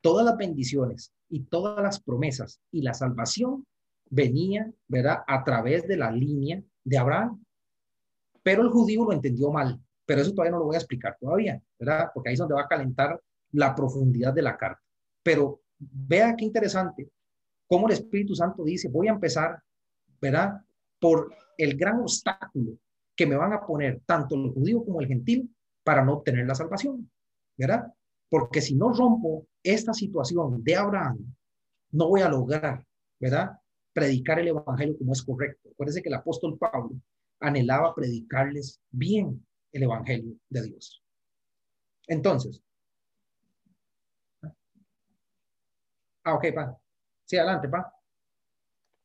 Speaker 1: Todas las bendiciones y todas las promesas y la salvación venía, ¿verdad? A través de la línea de Abraham. Pero el judío lo entendió mal pero eso todavía no lo voy a explicar todavía, ¿verdad? Porque ahí es donde va a calentar la profundidad de la carta. Pero vea qué interesante cómo el Espíritu Santo dice, voy a empezar, ¿verdad? Por el gran obstáculo que me van a poner tanto el judío como el gentil para no obtener la salvación, ¿verdad? Porque si no rompo esta situación de Abraham, no voy a lograr, ¿verdad? Predicar el evangelio como es correcto. Acuérdense que el apóstol Pablo anhelaba predicarles bien el evangelio de Dios. Entonces, ah, ok. Sí, adelante, pa.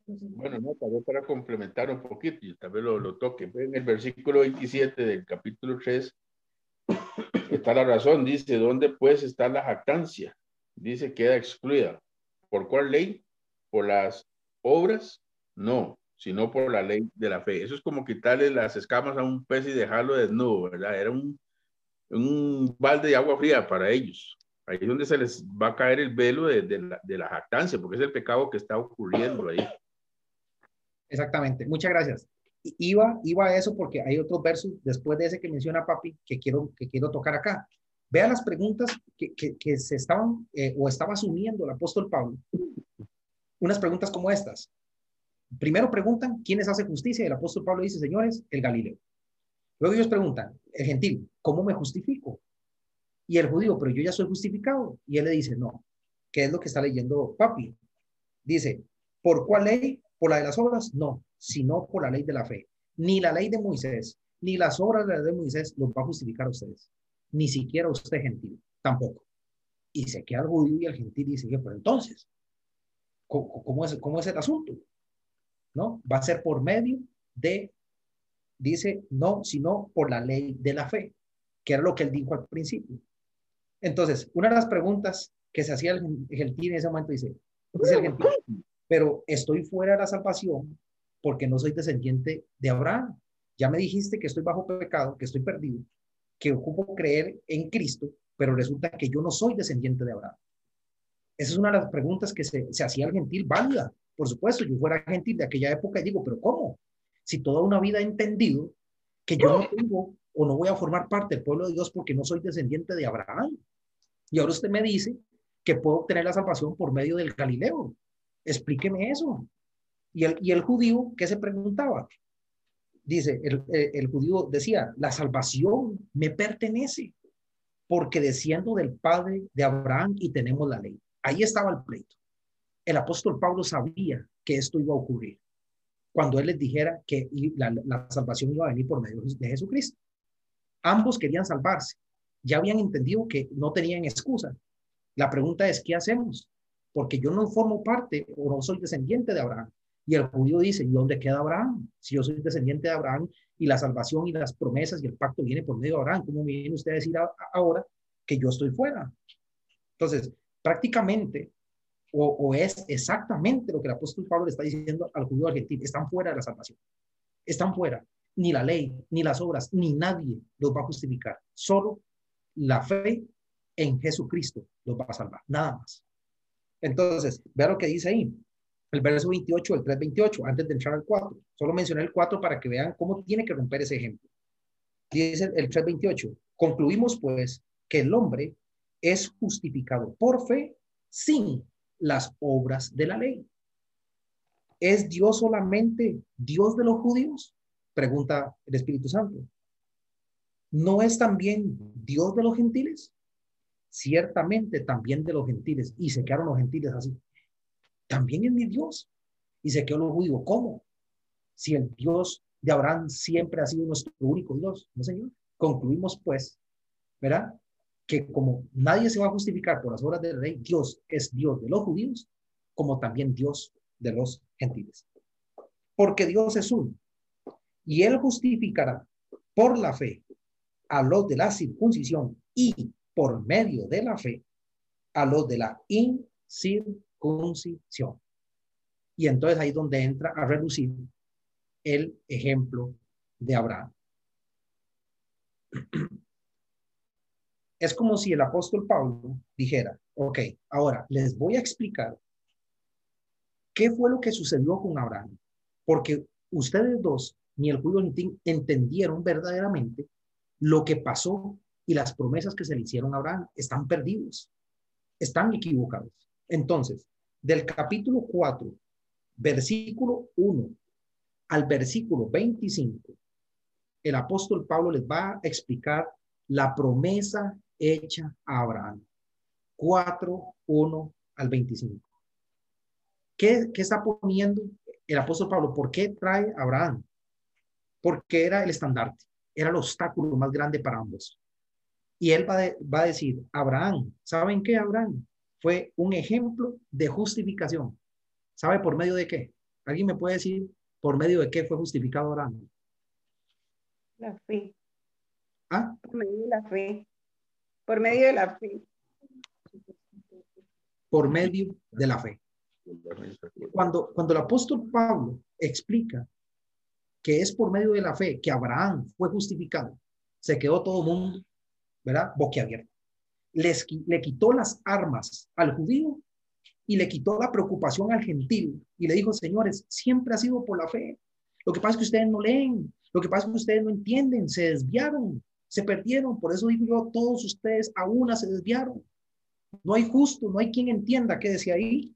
Speaker 3: Bueno, no, tal vez para complementar un poquito y tal vez lo, lo toque. En el versículo 27 del capítulo 3 está la razón. Dice, ¿dónde pues está la jactancia? Dice, queda excluida. ¿Por cuál ley? ¿Por las obras? No, sino por la ley de la fe. Eso es como quitarle las escamas a un pez y dejarlo desnudo, ¿verdad? Era un, un balde de agua fría para ellos. Ahí es donde se les va a caer el velo de, de, la, de jactancia, porque es el pecado que está ocurriendo ahí.
Speaker 1: Exactamente, muchas gracias. Iba, iba a eso porque hay otros versos después de ese que menciona Papi que quiero, que quiero tocar acá. Vea las preguntas que, que, que se estaban eh, o estaba asumiendo el apóstol Pablo. Unas preguntas como estas. Primero preguntan, ¿quiénes hace justicia? Y el apóstol Pablo dice, señores, el Galileo. Luego ellos preguntan, el gentil, ¿cómo me justifico? Y el judío, pero yo ya soy justificado. Y él le dice, no, ¿qué es lo que está leyendo Papi? Dice, ¿por cuál ley? ¿Por la de las obras? No, sino por la ley de la fe. Ni la ley de Moisés, ni las obras de la ley de Moisés los va a justificar a ustedes. Ni siquiera usted gentil, tampoco. Y se queda el judío y el gentil dice, pero entonces, ¿cómo, es, ¿cómo es el asunto? ¿No? Va a ser por medio de, dice, no, sino por la ley de la fe, que era lo que él dijo al principio. Entonces, una de las preguntas que se hacía el gentil en ese momento dice, dice el gentil, pero estoy fuera de la salvación porque no soy descendiente de Abraham. Ya me dijiste que estoy bajo pecado, que estoy perdido, que ocupo creer en Cristo, pero resulta que yo no soy descendiente de Abraham. Esa es una de las preguntas que se, se hacía al gentil válida. Por supuesto, yo fuera gentil de aquella época y digo, pero ¿cómo? Si toda una vida he entendido que yo no tengo o no voy a formar parte del pueblo de Dios porque no soy descendiente de Abraham. Y ahora usted me dice que puedo obtener la salvación por medio del Galileo. Explíqueme eso. Y el, y el judío, ¿qué se preguntaba? Dice, el, el, judío decía, la salvación me pertenece porque desciendo del padre de Abraham y tenemos la ley. Ahí estaba el pleito. El apóstol Pablo sabía que esto iba a ocurrir cuando él les dijera que la, la salvación iba a venir por medio de Jesucristo. Ambos querían salvarse. Ya habían entendido que no tenían excusa. La pregunta es, ¿qué hacemos? porque yo no formo parte o no soy descendiente de Abraham. Y el judío dice, ¿y dónde queda Abraham? Si yo soy descendiente de Abraham y la salvación y las promesas y el pacto viene por medio de Abraham, ¿cómo viene usted a decir ahora que yo estoy fuera? Entonces, prácticamente, o, o, es exactamente lo que el apóstol Pablo le está diciendo al judío argentino, están fuera de la salvación. Están fuera. Ni la ley, ni las obras, ni nadie los va a justificar. Solo la fe en Jesucristo los va a salvar. Nada más. Entonces, vea lo que dice ahí. El verso 28, el 3.28, antes de entrar al 4. Solo mencioné el 4 para que vean cómo tiene que romper ese ejemplo. Dice el 3.28. Concluimos pues que el hombre es justificado por fe sin las obras de la ley. ¿Es Dios solamente Dios de los judíos? Pregunta el Espíritu Santo. ¿No es también Dios de los gentiles? ciertamente también de los gentiles, y se quedaron los gentiles así. También es mi Dios. Y se quedó los judíos, ¿cómo? Si el Dios de Abraham siempre ha sido nuestro único Dios, ¿no, Señor? Concluimos, pues, ¿verdad? Que como nadie se va a justificar por las obras del rey, Dios es Dios de los judíos, como también Dios de los gentiles. Porque Dios es uno. Y Él justificará por la fe a los de la circuncisión y por medio de la fe a los de la incircuncisión. Y entonces ahí es donde entra a reducir el ejemplo de Abraham. Es como si el apóstol Pablo dijera, ok, ahora les voy a explicar qué fue lo que sucedió con Abraham, porque ustedes dos, ni el judío ni entendieron verdaderamente lo que pasó y las promesas que se le hicieron a Abraham están perdidos, están equivocados. Entonces, del capítulo 4, versículo 1 al versículo 25, el apóstol Pablo les va a explicar la promesa hecha a Abraham. 4, 1 al 25. ¿Qué, ¿Qué, está poniendo el apóstol Pablo? ¿Por qué trae a Abraham? Porque era el estandarte, era el obstáculo más grande para ambos. Y él va, va a decir, Abraham, ¿saben qué, Abraham? Fue un ejemplo de justificación. ¿Sabe por medio de qué? ¿Alguien me puede decir por medio de qué fue justificado Abraham?
Speaker 2: La fe.
Speaker 1: ¿Ah?
Speaker 2: Por medio de la fe. Por medio de la fe.
Speaker 1: Por medio de la fe. Cuando, cuando el apóstol Pablo explica que es por medio de la fe que Abraham fue justificado, se quedó todo mundo, ¿verdad? Boquiabierto. Les, le quitó las armas al judío y le quitó la preocupación al gentil y le dijo, señores, siempre ha sido por la fe. Lo que pasa es que ustedes no leen, lo que pasa es que ustedes no entienden, se desviaron, se perdieron. Por eso digo yo, todos ustedes a una se desviaron. No hay justo, no hay quien entienda. ¿Qué decía ahí?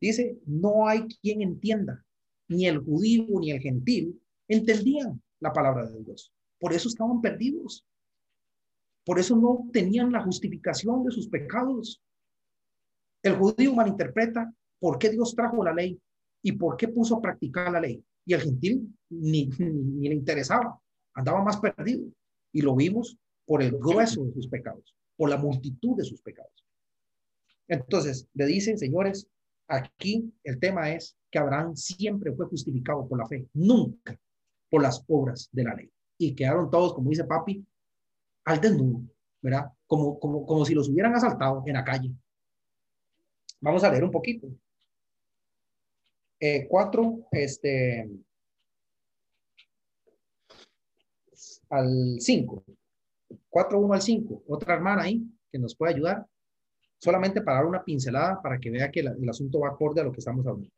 Speaker 1: Dice, no hay quien entienda. Ni el judío ni el gentil entendían la palabra de Dios. Por eso estaban perdidos. Por eso no tenían la justificación de sus pecados. El judío malinterpreta por qué Dios trajo la ley y por qué puso a practicar la ley. Y el gentil ni, ni, le interesaba, andaba más perdido. Y lo vimos por el grueso de sus pecados, por la multitud de sus pecados. Entonces, le dicen, señores, aquí el tema es que Abraham siempre fue justificado por la fe, nunca por las obras de la ley. Y quedaron todos, como dice papi, al desnudo, ¿verdad? Como, como, como si los hubieran asaltado en la calle. Vamos a leer un poquito. Eh, cuatro, este, al cinco. Cuatro, uno al cinco. Otra hermana ahí que nos puede ayudar. Solamente para dar una pincelada para que vea que la, el asunto va acorde a lo que estamos hablando.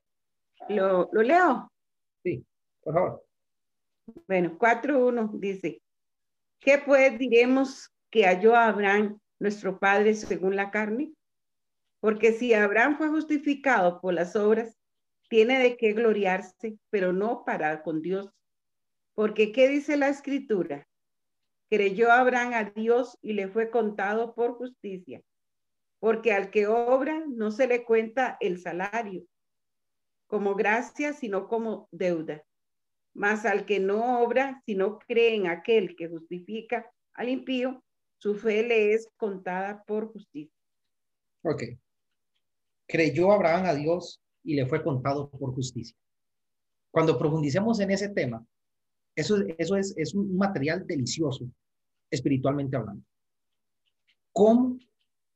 Speaker 2: ¿Lo, lo leo?
Speaker 1: Sí, por favor.
Speaker 2: Bueno, 4.1 dice, ¿qué pues diremos que halló Abraham, nuestro padre, según la carne? Porque si Abraham fue justificado por las obras, tiene de qué gloriarse, pero no para con Dios. Porque ¿qué dice la escritura? Creyó Abraham a Dios y le fue contado por justicia. Porque al que obra no se le cuenta el salario como gracia, sino como deuda. Mas al que no obra, sino cree en aquel que justifica al impío, su fe le es contada por justicia.
Speaker 1: Ok. Creyó Abraham a Dios y le fue contado por justicia. Cuando profundicemos en ese tema, eso, eso es, es un material delicioso, espiritualmente hablando. ¿Cómo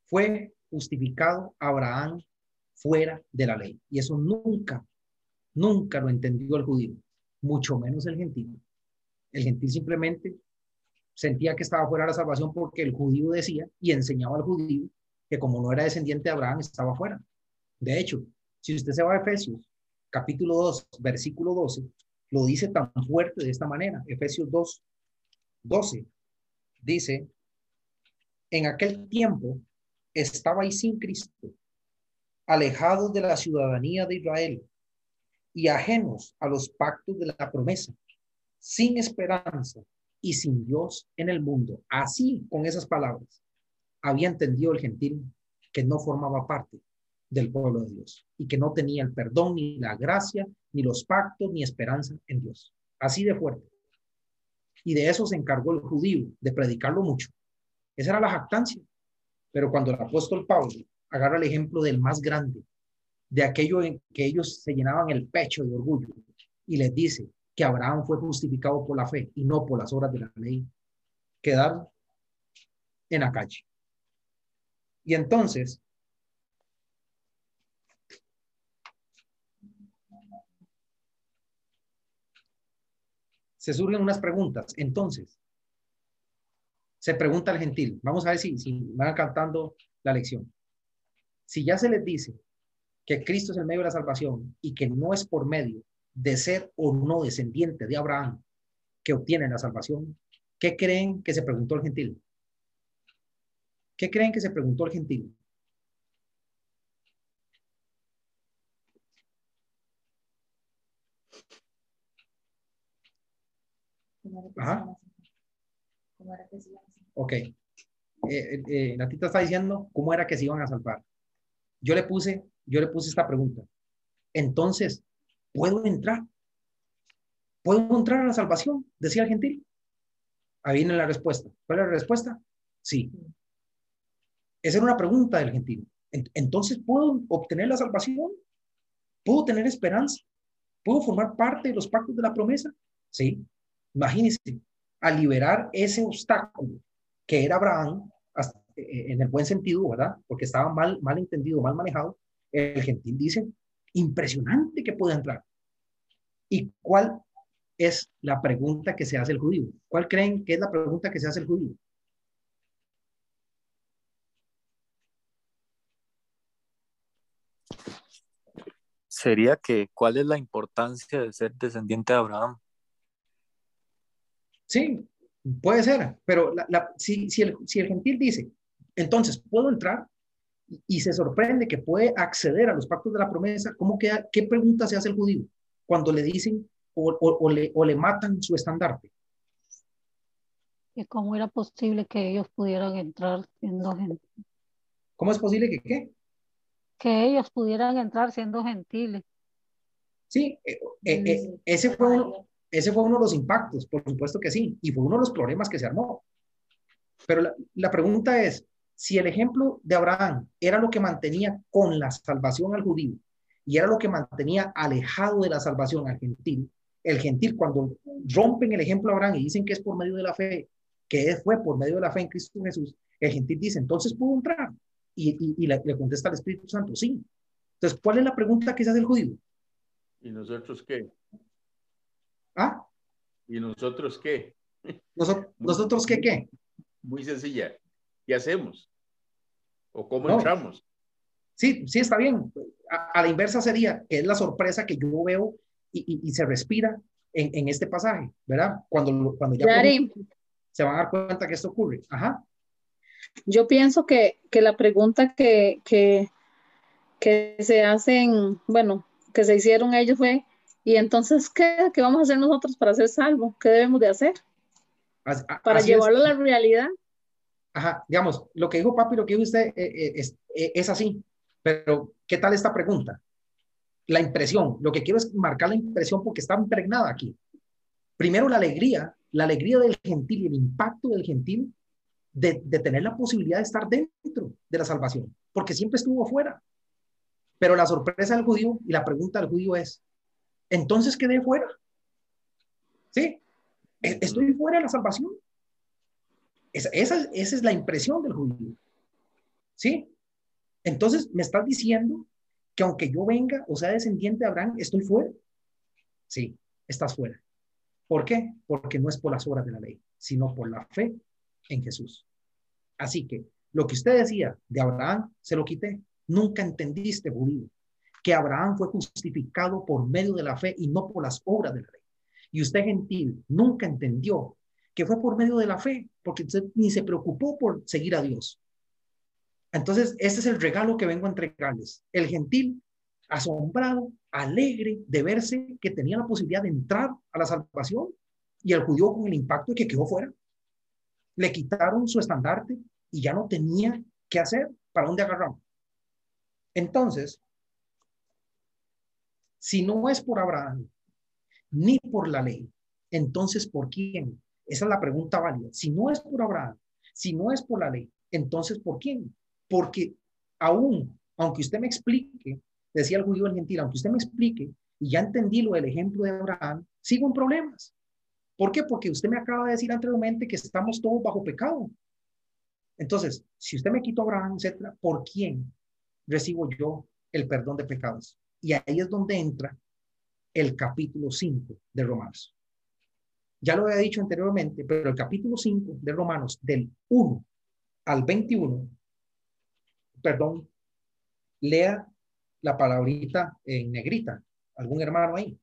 Speaker 1: fue justificado Abraham fuera de la ley? Y eso nunca, nunca lo entendió el judío, mucho menos el gentil. El gentil simplemente sentía que estaba fuera de la salvación porque el judío decía y enseñaba al judío que como no era descendiente de Abraham, estaba fuera. De hecho, si usted se va a Efesios, capítulo 2, versículo 12, lo dice tan fuerte de esta manera. Efesios 2, 12, dice, en aquel tiempo estabais sin Cristo, alejados de la ciudadanía de Israel y ajenos a los pactos de la promesa, sin esperanza y sin Dios en el mundo. Así, con esas palabras, había entendido el gentil que no formaba parte del pueblo de Dios y que no tenía el perdón, ni la gracia, ni los pactos, ni esperanza en Dios. Así de fuerte. Y de eso se encargó el judío, de predicarlo mucho. Esa era la jactancia. Pero cuando el apóstol Pablo agarra el ejemplo del más grande, de aquello en que ellos se llenaban el pecho de orgullo, y les dice que Abraham fue justificado por la fe y no por las obras de la ley, quedaron en la calle. Y entonces, se surgen unas preguntas. Entonces, se pregunta al gentil, vamos a ver si, si van cantando la lección. Si ya se les dice que Cristo es el medio de la salvación y que no es por medio de ser o no descendiente de Abraham que obtienen la salvación, ¿qué creen que se preguntó el gentil? ¿Qué creen que se preguntó el gentil? Ajá. Ok. Eh, eh, eh, Natita está diciendo cómo era que se iban a salvar. Yo le puse yo le puse esta pregunta. Entonces, ¿puedo entrar? ¿Puedo entrar a la salvación? Decía el gentil. Ahí viene la respuesta. ¿Cuál es la respuesta? Sí. Esa era una pregunta del gentil. En- Entonces, ¿puedo obtener la salvación? ¿Puedo tener esperanza? ¿Puedo formar parte de los pactos de la promesa? Sí. Imagínense, a liberar ese obstáculo que era Abraham, eh, en el buen sentido, ¿verdad? Porque estaba mal, mal entendido, mal manejado. El gentil dice, impresionante que pueda entrar. ¿Y cuál es la pregunta que se hace el judío? ¿Cuál creen que es la pregunta que se hace el judío?
Speaker 6: Sería que, ¿cuál es la importancia de ser descendiente de Abraham?
Speaker 1: Sí, puede ser, pero la- la- si, si el, si el gentil dice, entonces puedo entrar y, se sorprende que puede acceder a los pactos de la promesa, ¿cómo queda, ¿qué pregunta se hace el judío cuando le dicen o, o- o le, o le matan su estandarte?
Speaker 4: ¿Y cómo era posible que ellos pudieran entrar siendo gentiles?
Speaker 1: ¿Cómo es posible que qué?
Speaker 4: Que ellos pudieran entrar siendo gentiles.
Speaker 1: Sí, eh, eh, eh,
Speaker 5: Sí.
Speaker 1: ese, fue uno, ese fue uno de los impactos, por supuesto que sí, y fue uno de los problemas que se armó. Pero la, la pregunta es, si el ejemplo de Abraham era lo que mantenía con la salvación al judío y era lo que mantenía alejado de la salvación al gentil, el gentil cuando rompen el ejemplo de Abraham y dicen que es por medio de la fe, que fue por medio de la fe en Cristo Jesús, el gentil dice, entonces puedo entrar. Y, y- y le, le contesta el Espíritu Santo, sí. Entonces, ¿cuál es la pregunta que se hace el judío?
Speaker 3: ¿Y nosotros qué?
Speaker 1: ¿Ah?
Speaker 3: ¿Y nosotros qué?
Speaker 1: ¿Nosotros, nosotros qué qué?
Speaker 3: Muy sencilla. ¿Qué hacemos? ¿O cómo
Speaker 1: No.
Speaker 3: entramos?
Speaker 1: Sí, sí, está bien. A, a la inversa sería, que es la sorpresa que yo veo y, y- y se respira en, en este pasaje, ¿verdad? Cuando, lo- cuando ya
Speaker 8: Yari,
Speaker 1: se van a dar cuenta que esto ocurre. Ajá.
Speaker 8: yo pienso que, que la pregunta que, que, que se hacen, bueno, que se hicieron ellos fue, ¿y entonces qué, qué vamos a hacer nosotros para ser salvos? ¿Qué debemos de hacer?
Speaker 1: As- a-
Speaker 8: Para
Speaker 1: así es.
Speaker 8: llevarlo a la realidad.
Speaker 1: Ajá, digamos, lo que dijo papi, lo que dijo usted eh, eh, es, eh, es así, pero ¿qué tal esta pregunta? La impresión, lo que quiero es marcar la impresión porque está impregnada aquí. Primero, la alegría, la alegría del gentil y el impacto del gentil de, de tener la posibilidad de estar dentro de la salvación, porque siempre estuvo fuera. Pero la sorpresa del judío y la pregunta del judío es, ¿entonces quedé fuera? ¿Sí? E- Estoy fuera de la salvación. Esa, esa, esa es la impresión del judío. ¿Sí? Entonces me estás diciendo que aunque yo venga o sea descendiente de Abraham, estoy fuera. Sí, estás fuera. ¿Por qué? Porque no es por las obras de la ley, sino por la fe en Jesús. Así que lo que usted decía de Abraham, se lo quité. Nunca entendiste, judío, que Abraham fue justificado por medio de la fe y no por las obras de la ley. Y usted, gentil, nunca entendió que fue por medio de la fe, porque usted ni se preocupó por seguir a Dios. Entonces, este es el regalo que vengo a entregarles. El gentil, asombrado, alegre de verse que tenía la posibilidad de entrar a la salvación y el judío con el impacto que quedó fuera. Le quitaron su estandarte y ya no tenía qué hacer, para dónde agarramos. Entonces, si no es por Abraham ni por la ley, entonces ¿por quién? Esa es la pregunta válida. Si no es por Abraham, si no es por la ley, entonces ¿por quién? Porque aún, aunque usted me explique, decía el judío argentino, aunque usted me explique y ya entendí lo del ejemplo de Abraham, sigo en problemas. ¿Por qué? Porque usted me acaba de decir anteriormente que estamos todos bajo pecado. Entonces, si usted me quitó Abraham, etcétera, ¿por quién recibo yo el perdón de pecados? Y ahí es donde entra el capítulo 5 de Romanos. Ya lo había dicho anteriormente, pero el capítulo 5 de Romanos, del 1 al 21, perdón, lea la palabrita en negrita. ¿Algún hermano ahí?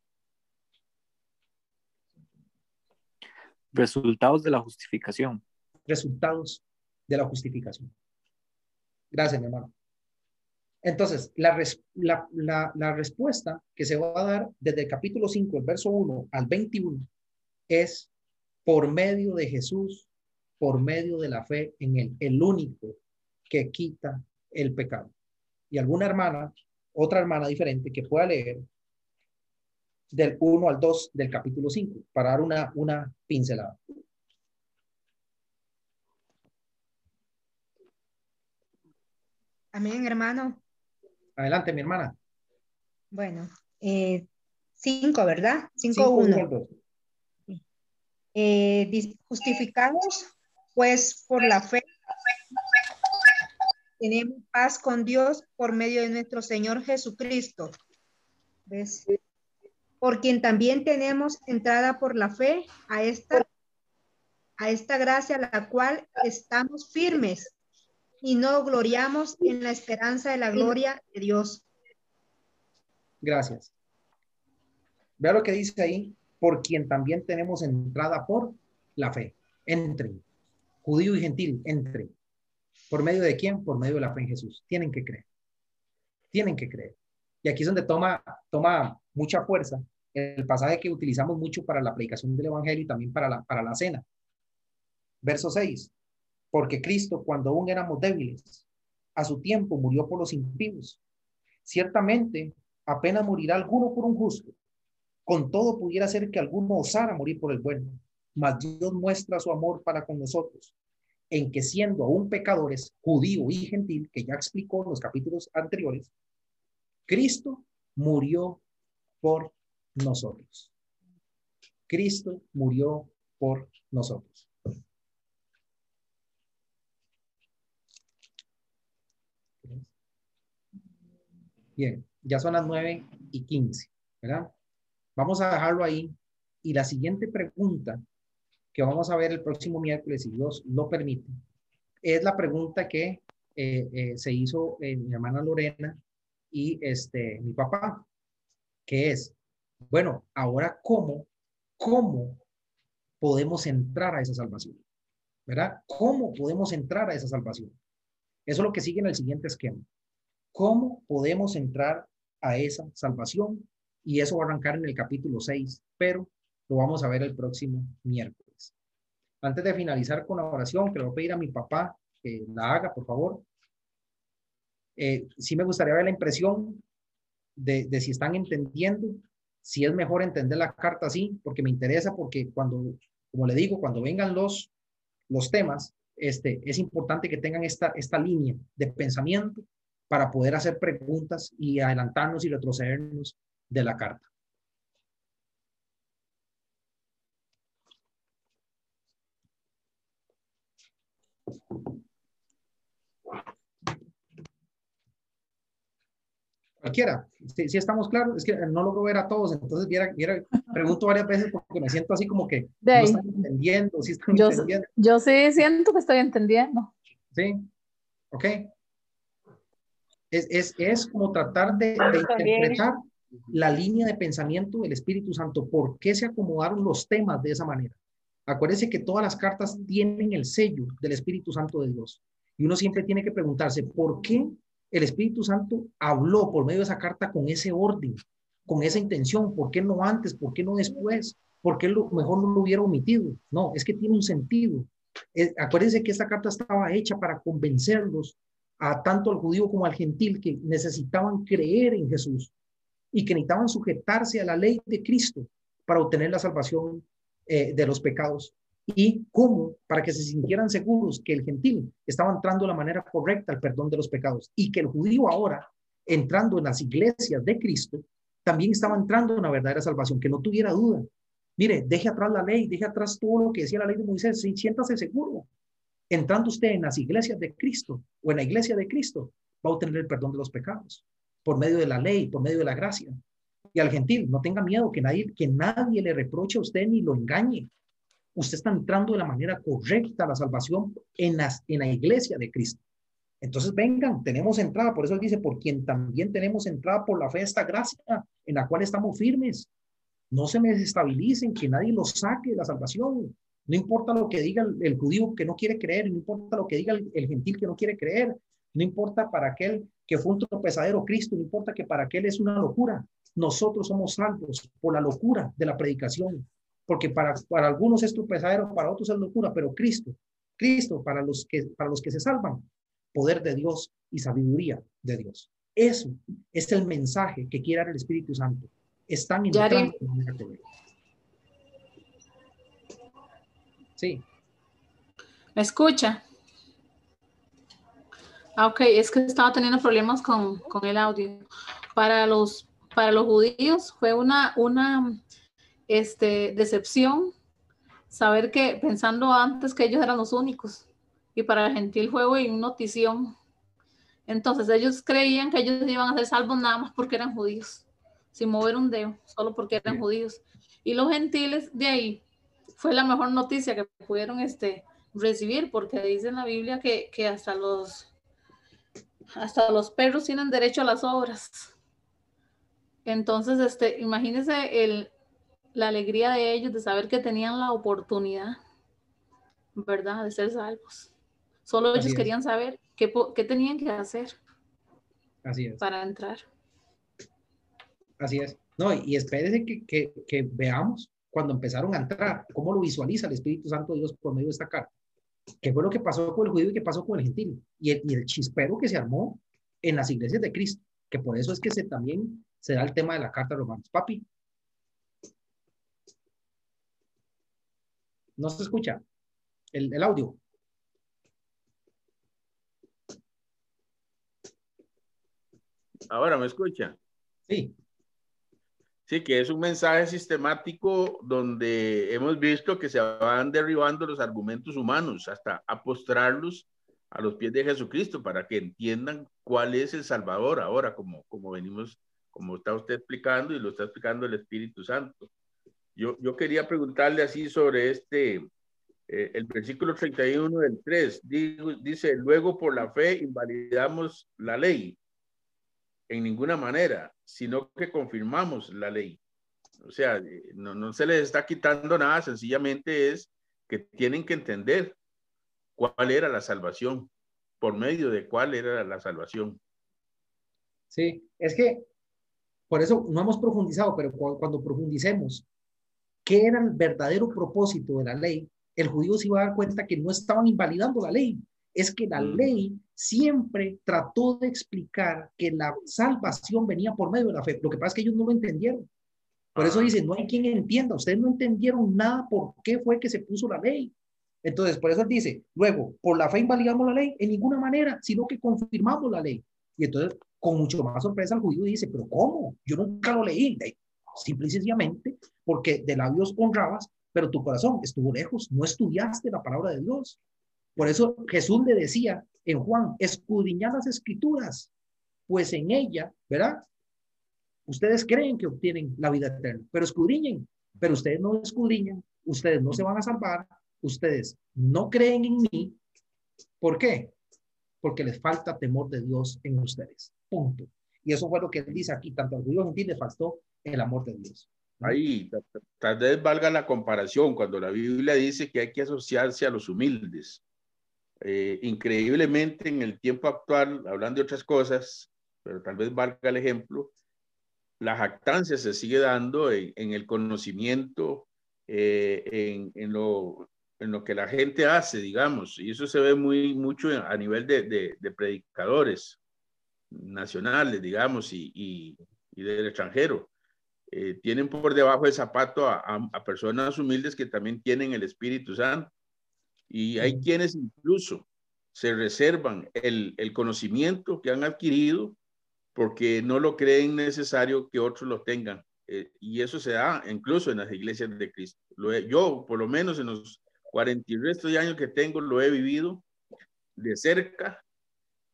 Speaker 6: Resultados de la justificación.
Speaker 1: Resultados de la justificación. Gracias, mi hermano. Entonces, la, res, la, la, la, respuesta que se va a dar desde el capítulo 5, el verso 1 al 21, es por medio de Jesús, por medio de la fe en Él, el único que quita el pecado. Y alguna hermana, otra hermana diferente que pueda leer del 1 al 2 del capítulo 5 para dar una, una pincelada.
Speaker 9: Amén, hermano.
Speaker 1: Adelante, mi hermana.
Speaker 9: Bueno, eh, cinco, ¿verdad? Cinco, uno. Eh, justificados, pues por la fe, tenemos paz con Dios por medio de nuestro Señor Jesucristo. ¿Ves? Por quien también tenemos entrada por la fe a esta, a esta gracia, a la cual estamos firmes y no gloriamos en la esperanza de la gloria de Dios.
Speaker 1: Gracias. Vea lo que dice ahí, por quien también tenemos entrada por la fe. Entren. Judío y gentil, entren. ¿Por medio de quién? Por medio de la fe en Jesús. Tienen que creer. Tienen que creer. Y aquí es donde toma, toma mucha fuerza el pasaje que utilizamos mucho para la predicación del Evangelio y también para la, para la cena. Verso 6 porque Cristo, cuando aún éramos débiles, a su tiempo murió por los impíos. Ciertamente, apenas morirá alguno por un justo. Con todo pudiera ser que alguno osara morir por el bueno, mas Dios muestra su amor para con nosotros, en que siendo aún pecadores, judío y gentil, que ya explicó en los capítulos anteriores, Cristo murió por nosotros. Cristo murió por nosotros. Bien, ya son las 9 y 15, ¿verdad? Vamos a dejarlo ahí. Y la siguiente pregunta que vamos a ver el próximo miércoles, si Dios lo permite, es la pregunta que eh, eh, se hizo en mi hermana Lorena y este, mi papá, que es, bueno, ahora cómo, cómo podemos entrar a esa salvación, ¿verdad? ¿Cómo podemos entrar a esa salvación? Eso es lo que sigue en el siguiente esquema. ¿Cómo podemos entrar a esa salvación? Y eso va a arrancar en el capítulo 6, pero lo vamos a ver el próximo miércoles. Antes de finalizar con la oración, que le voy a pedir a mi papá que la haga, por favor. Eh, sí me gustaría ver la impresión de, de si están entendiendo, si es mejor entender la carta así, porque me interesa, porque cuando, como le digo, cuando vengan los, los temas, este, es importante que tengan esta, esta línea de pensamiento para poder hacer preguntas y adelantarnos y retrocedernos de la carta. Cualquiera, si, estamos claros, es que no logro ver a todos, entonces viera, pregunto varias veces porque me siento así como que no están entendiendo, si están
Speaker 8: yo,
Speaker 1: entendiendo.
Speaker 8: Yo sí siento que estoy entendiendo.
Speaker 1: Sí, ok es, es, como tratar de, interpretar la línea de pensamiento del Espíritu Santo. ¿Por qué se acomodaron los temas de esa manera? Acuérdense que todas las cartas tienen el sello del Espíritu Santo de Dios. Y uno siempre tiene que preguntarse, ¿por qué el Espíritu Santo habló por medio de esa carta con ese orden, con esa intención? ¿Por qué no antes? ¿Por qué no después? ¿Por qué lo, mejor no lo hubiera omitido? No, es que tiene un sentido. Eh, acuérdense que esta carta estaba hecha para convencerlos a tanto al judío como al gentil que necesitaban creer en Jesús y que necesitaban sujetarse a la ley de Cristo para obtener la salvación eh, de los pecados. Y cómo, para que se sintieran seguros que el gentil estaba entrando de la manera correcta al perdón de los pecados y que el judío ahora, entrando en las iglesias de Cristo, también estaba entrando en la verdadera salvación, que no tuviera duda. Mire, deje atrás la ley, deje atrás todo lo que decía la ley de Moisés, siéntase seguro entrando usted en las iglesias de Cristo o en la iglesia de Cristo, va a obtener el perdón de los pecados por medio de la ley, por medio de la gracia. Y al gentil, no tenga miedo que nadie, que nadie le reproche a usted ni lo engañe. Usted está entrando de la manera correcta a la salvación en, las, en la iglesia de Cristo. Entonces vengan, tenemos entrada, por eso él dice, por quien también tenemos entrada por la fe esta gracia en la cual estamos firmes. No se me desestabilicen, que nadie los saque de la salvación. No importa lo que diga el, judío que no quiere creer, no importa lo que diga el, gentil que no quiere creer, no importa para aquel que fue un tropezadero Cristo, no importa que para aquel es una locura. Nosotros somos salvos por la locura de la predicación, porque para, para algunos es tropezadero, para otros es locura, pero Cristo, Cristo para los que, para los que se salvan, poder de Dios y sabiduría de Dios. Eso es el mensaje que quiere dar el Espíritu Santo. Están en
Speaker 8: Yari.
Speaker 1: Sí,
Speaker 8: ¿Me escucha? Ah, ok, es que estaba teniendo problemas con, con el audio. Para los, para los judíos fue una, una este, decepción saber que, pensando antes que ellos eran los únicos, y para el gentil fue una notición. Entonces ellos creían que ellos iban a ser salvos nada más porque eran judíos, sin mover un dedo, solo porque eran judíos. Y los gentiles de ahí fue la mejor noticia que pudieron este, recibir, porque dice en la Biblia que, que hasta los hasta los perros tienen derecho a las obras. Entonces, este, imagínense el, la alegría de ellos de saber que tenían la oportunidad, ¿verdad?, de ser salvos. Solo
Speaker 1: Así
Speaker 8: ellos
Speaker 1: es.
Speaker 8: querían saber qué, qué tenían que hacer
Speaker 1: así es.
Speaker 8: para entrar.
Speaker 1: Así es. No, y espérese que, que, que veamos cuando empezaron a entrar, cómo lo visualiza el Espíritu Santo de Dios por medio de esta carta. ¿Qué fue lo que pasó con el judío y qué pasó con el gentil? Y el, y el chispero que se armó en las iglesias de Cristo, que por eso es que se también se da el tema de la carta de Romanos. Papi. No se escucha el, el audio.
Speaker 3: Ahora me escucha.
Speaker 1: Sí,
Speaker 3: Sí, que es un mensaje sistemático donde hemos visto que se van derribando los argumentos humanos hasta apostrarlos a los pies de Jesucristo para que entiendan cuál es el Salvador ahora, como, como venimos, como está usted explicando y lo está explicando el Espíritu Santo. Yo, yo quería preguntarle así sobre este, eh, el versículo 31 del 3, digo- dice, luego por la fe invalidamos la ley en ninguna manera, sino que confirmamos la ley. O sea, eh, no, no se les está quitando nada, sencillamente es que tienen que entender cuál era la salvación, por medio de cuál era la salvación.
Speaker 1: sí. Es que por eso no hemos profundizado, pero cu- cuando profundicemos, ¿qué era el verdadero propósito de la ley? El judío se iba a dar cuenta que no estaban invalidando la ley. Es que la
Speaker 3: Mm.
Speaker 1: ley siempre trató de explicar que la salvación venía por medio de la fe. Lo que pasa es que ellos no lo entendieron. Por eso
Speaker 3: Ah.
Speaker 1: dicen, no hay quien entienda. Ustedes no entendieron nada por qué fue que se puso la ley. Entonces, por eso él dice, luego, por la fe invalidamos la ley en ninguna manera, sino que confirmamos la ley. Y entonces, con mucho más sorpresa, el judío dice, pero ¿cómo? Yo nunca lo leí. Simple y sencillamente, porque de labios honrabas, pero tu corazón estuvo lejos, no estudiaste la palabra de Dios. Por eso Jesús le decía en Juan, escudriñad las escrituras, pues en ella, ¿verdad? Ustedes creen que obtienen la vida eterna, pero escudriñen, pero ustedes no escudriñan, ustedes no se van a salvar, ustedes no creen en mí. ¿Por qué? Porque les falta temor de Dios en ustedes. Punto. Y eso fue lo que él dice aquí, tanto al judío gentil le faltó el amor de Dios.
Speaker 3: Ahí ta- ta- tal vez valga la comparación cuando la Biblia dice que hay que asociarse a los humildes. Eh, increíblemente en el tiempo actual, hablando de otras cosas, pero tal vez valga el ejemplo, la jactancia se sigue dando en, en el conocimiento, eh, en, en lo, en lo que la gente hace, digamos, y eso se ve muy mucho a nivel de, de- de predicadores nacionales, digamos, y, y, y del extranjero. Eh, tienen por debajo del zapato a, a- a personas humildes que también tienen el Espíritu Santo. Y hay quienes incluso se reservan el, el conocimiento que han adquirido porque no lo creen necesario que otros lo tengan. Eh, y eso se da incluso en las iglesias de Cristo. Lo he- yo, por lo menos en los 40 y resto de años que tengo, lo he vivido de cerca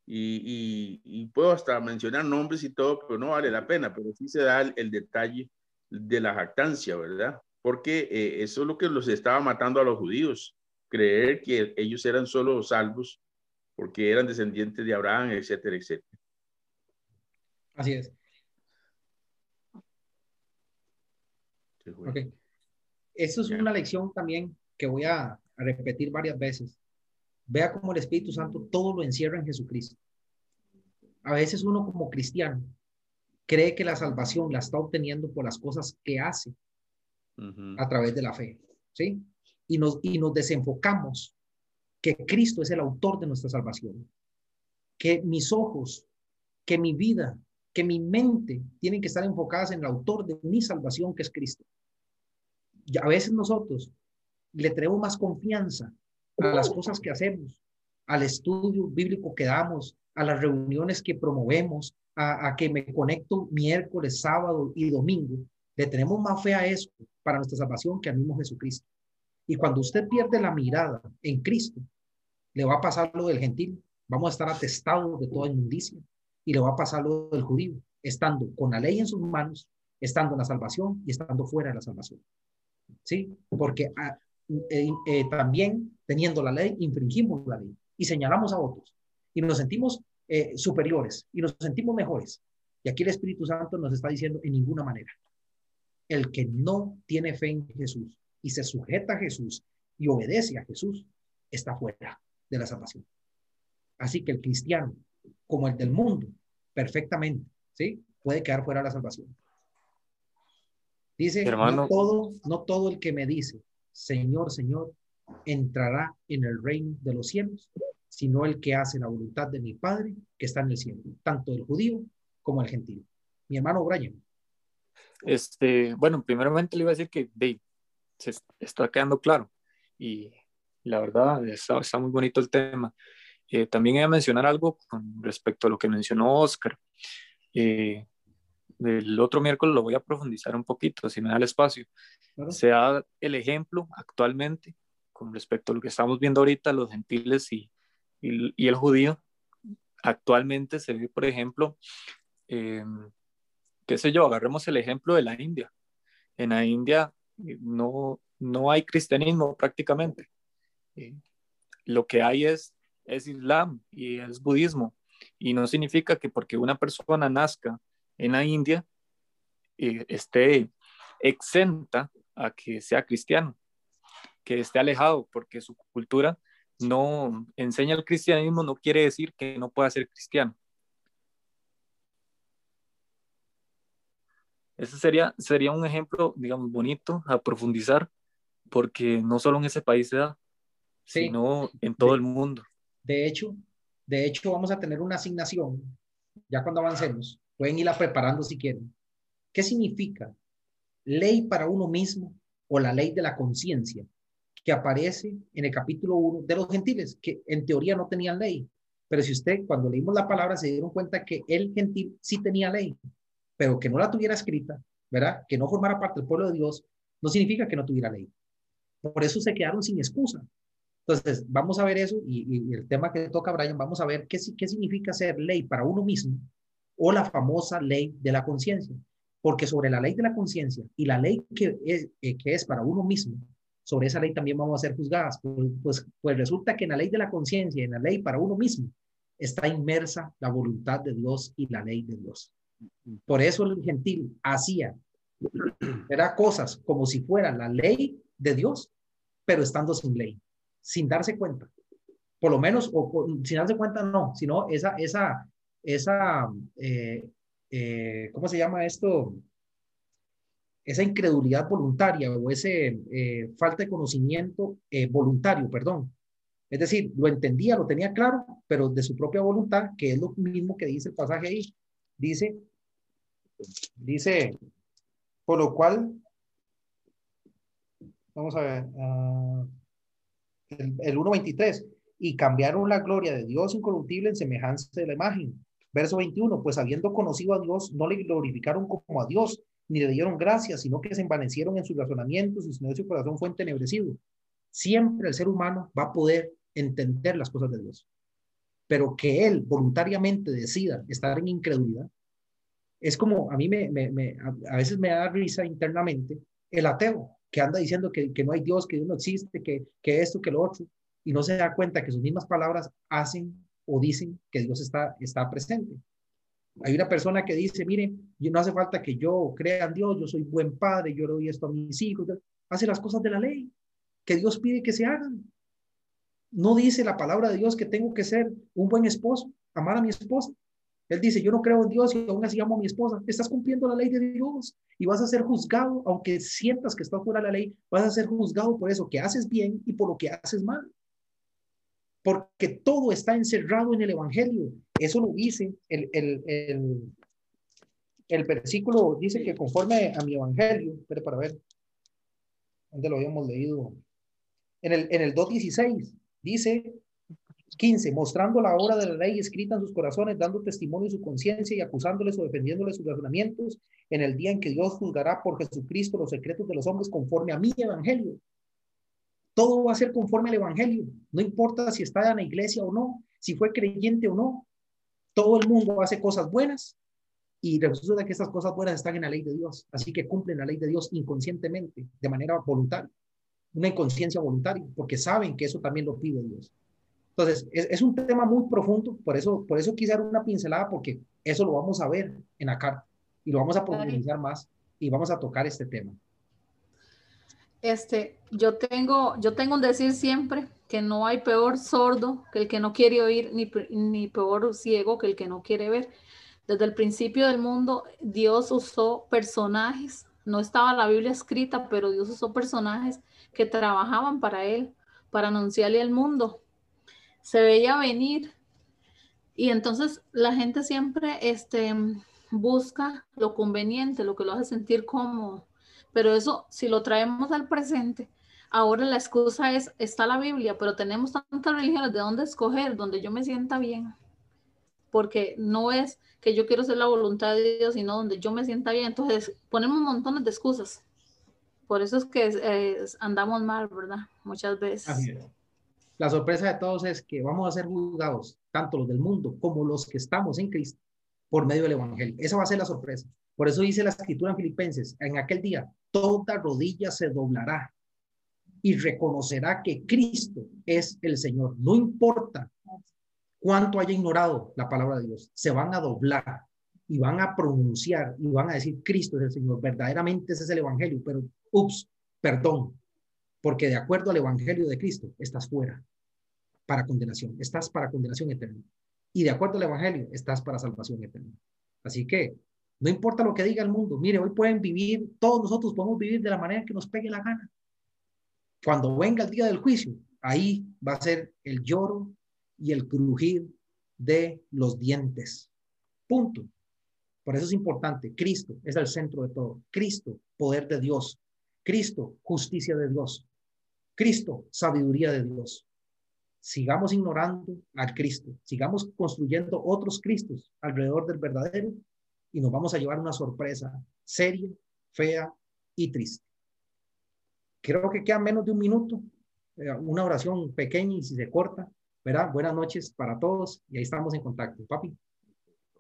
Speaker 3: y, y- y puedo hasta mencionar nombres y todo, pero no vale la pena, pero sí se da el, el detalle de la jactancia, ¿verdad? Porque eh, eso es lo que los estaba matando a los judíos, creer que ellos eran solo salvos porque eran descendientes de Abraham, etcétera, etcétera.
Speaker 1: Así es.
Speaker 3: Sí, güey.
Speaker 1: Ok. Eso es una lección también que voy a, repetir varias veces. Vea cómo el Espíritu Santo todo lo encierra en Jesucristo. A veces uno como cristiano cree que la salvación la está obteniendo por las cosas que hace, a través de la fe, ¿sí? Y nos, y nos desenfocamos que Cristo es el autor de nuestra salvación, que mis ojos, que mi vida, que mi mente tienen que estar enfocadas en el autor de mi salvación, que es Cristo. Y a veces nosotros le tenemos más confianza a las cosas que hacemos, al estudio bíblico que damos, a las reuniones que promovemos, a, que me conecto miércoles, sábado y domingo. Le tenemos más fe a eso para nuestra salvación que al mismo Jesucristo. Y cuando usted pierde la mirada en Cristo, le va a pasar lo del gentil. Vamos a estar atestados de toda inmundicia. Y le va a pasar lo del judío, estando con la ley en sus manos, estando en la salvación y estando fuera de la salvación. ¿Sí? Porque ah, eh, eh, también teniendo la ley, infringimos la ley y señalamos a otros. Y nos sentimos eh, superiores y nos sentimos mejores. Y aquí el Espíritu Santo nos está diciendo en ninguna manera. El que no tiene fe en Jesús y se sujeta a Jesús y obedece a Jesús, está fuera de la salvación. Así que el cristiano, como el del mundo, perfectamente, ¿sí? Puede quedar fuera de la salvación. Dice,
Speaker 6: Hermano.
Speaker 1: no todo, no todo el que me dice, Señor, Señor, entrará en el reino de los cielos, sino el que hace la voluntad de mi Padre que está en el cielo, tanto el judío como el gentil. Mi hermano Brian.
Speaker 6: Este, bueno, primeramente le iba a decir que de, se est- está quedando claro y la verdad está, está muy bonito el tema. Eh, también iba a mencionar algo con respecto a lo que mencionó Oscar. Eh, el otro miércoles lo voy a profundizar un poquito, si me da el espacio.
Speaker 1: Claro.
Speaker 6: Se da el ejemplo actualmente con respecto a lo que estamos viendo ahorita, los gentiles y, y, y el judío. Actualmente se ve, por ejemplo, eh, qué sé yo, agarremos el ejemplo de la India. En la India no, no hay cristianismo prácticamente. Eh, lo que hay es, es Islam y es budismo. Y no significa que porque una persona nazca en la India eh, esté exenta a que sea cristiano, que esté alejado, porque su cultura no enseña el cristianismo, no quiere decir que no pueda ser cristiano. Ese sería, sería un ejemplo, digamos, bonito a profundizar, porque no solo en ese país se da,
Speaker 1: Sí.
Speaker 6: sino en todo el mundo.
Speaker 1: De hecho, de hecho, vamos a tener una asignación, ya cuando avancemos, pueden irla preparando si quieren. ¿Qué significa ley para uno mismo o la ley de la conciencia que aparece en el capítulo 1 de los gentiles, que en teoría no tenían ley? Pero si usted, cuando leímos la palabra, se dieron cuenta que el gentil sí tenía ley, pero que no la tuviera escrita, ¿verdad? Que no formara parte del pueblo de Dios, no significa que no tuviera ley. Por eso se quedaron sin excusa. Entonces, vamos a ver eso y, el tema que toca Brian, vamos a ver qué significa ser ley para uno mismo o la famosa ley de la conciencia. Porque sobre la ley de la conciencia y la ley que es, eh, que es para uno mismo, sobre esa ley también vamos a ser juzgadas. Pues, pues, pues resulta que en la ley de la conciencia y en la ley para uno mismo está inmersa la voluntad de Dios y la ley de Dios. Por eso el gentil hacía era cosas como si fuera la ley de Dios, pero estando sin ley, sin darse cuenta. Por lo menos, o, sin darse cuenta, no, sino esa, esa, esa, eh, eh, ¿cómo se llama esto? Esa incredulidad voluntaria o ese eh, falta de conocimiento eh, voluntario, perdón. Es decir, lo entendía, lo tenía claro, pero de su propia voluntad, que es lo mismo que dice el pasaje ahí. Dice, dice, por lo cual, vamos a ver, ah, el, el 1.23, y cambiaron la gloria de Dios incorruptible en semejanza de la imagen. Verso 21, pues habiendo conocido a Dios, no le glorificaron como a Dios, ni le dieron gracias, sino que se envanecieron en sus razonamientos y su corazón fue entenebrecido. Siempre el ser humano va a poder entender las cosas de Dios, pero que él voluntariamente decida estar en incredulidad, es como a mí me, me, me a, a, veces me da risa internamente el ateo que anda diciendo que, que no hay Dios, que Dios no existe, que, que esto, que lo otro, y no se da cuenta que sus mismas palabras hacen o dicen que Dios está, está presente. Hay una persona que dice, mire, no hace falta que yo crea en Dios, yo soy buen padre, yo le doy esto a mis hijos, hace las cosas de la ley, que Dios pide que se hagan. No dice la palabra de Dios que tengo que ser un buen esposo, amar a mi esposa. Él dice, yo no creo en Dios y aún así llamo a mi esposa. Estás cumpliendo la ley de Dios y vas a ser juzgado, aunque sientas que estás fuera de la ley, vas a ser juzgado por eso que haces bien y por lo que haces mal. Porque todo está encerrado en el Evangelio. Eso lo dice el, el, el, el versículo, dice que conforme a mi Evangelio, espere para ver, ¿dónde lo habíamos leído? En el, en el 2.16 dice 15. Mostrando la obra de la ley escrita en sus corazones, dando testimonio de su conciencia y acusándoles o defendiéndoles sus razonamientos en el día en que Dios juzgará por Jesucristo los secretos de los hombres conforme a mi evangelio. Todo va a ser conforme al evangelio. No importa si está en la iglesia o no, si fue creyente o no. Todo el mundo hace cosas buenas y resulta que estas cosas buenas están en la ley de Dios. Así que cumplen la ley de Dios inconscientemente, de manera voluntaria. Una inconsciencia voluntaria, porque saben que eso también lo pide Dios. Entonces, es, un tema muy profundo, por eso, por eso quise dar una pincelada, porque eso lo vamos a ver en la carta y lo vamos a profundizar más y vamos a tocar este tema.
Speaker 8: Este, yo tengo, yo tengo un decir siempre que no hay peor sordo que el que no quiere oír, ni, ni peor ciego que el que no quiere ver. Desde el principio del mundo, Dios usó personajes, no estaba la Biblia escrita, pero Dios usó personajes que trabajaban para Él, para anunciarle al mundo se veía venir. Y entonces la gente siempre este, busca lo conveniente, lo que lo hace sentir cómodo. Pero eso, si lo traemos al presente, ahora la excusa es, está la Biblia, pero tenemos tantas religiones de dónde escoger, donde yo me sienta bien. Porque no es que yo quiero hacer la voluntad de Dios, sino donde yo me sienta bien. Entonces ponemos montones de excusas. Por eso es que andamos mal, ¿verdad? Muchas veces.
Speaker 1: La sorpresa de todos es que vamos a ser juzgados, tanto los del mundo como los que estamos en Cristo, por medio del Evangelio. Esa va a ser la sorpresa. Por eso dice la escritura en Filipenses, en aquel día, toda rodilla se doblará y reconocerá que Cristo es el Señor. No importa cuánto haya ignorado la palabra de Dios, se van a doblar y van a pronunciar y van a decir, Cristo es el Señor. Verdaderamente ese es el Evangelio, pero, ups, perdón, porque de acuerdo al Evangelio de Cristo, estás fuera para condenación, estás para condenación eterna. Y de acuerdo al Evangelio, estás para salvación eterna. Así que no importa lo que diga el mundo, mire, hoy pueden vivir, todos nosotros podemos vivir de la manera que nos pegue la gana. Cuando venga el día del juicio, ahí va a ser el lloro y el crujir de los dientes. Punto. Por eso es importante, Cristo es el centro de todo. Cristo, poder de Dios. Cristo, justicia de Dios. Cristo, sabiduría de Dios. Sigamos ignorando al Cristo, sigamos construyendo otros Cristos alrededor del verdadero y nos vamos a llevar una sorpresa seria, fea y triste. Creo que queda menos de un minuto, eh, una oración pequeña y si se corta, ¿verdad? Buenas noches para todos y ahí estamos en contacto. Papi.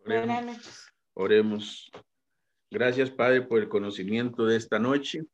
Speaker 3: Oremos. Oremos. Gracias, Padre, por el conocimiento de esta noche.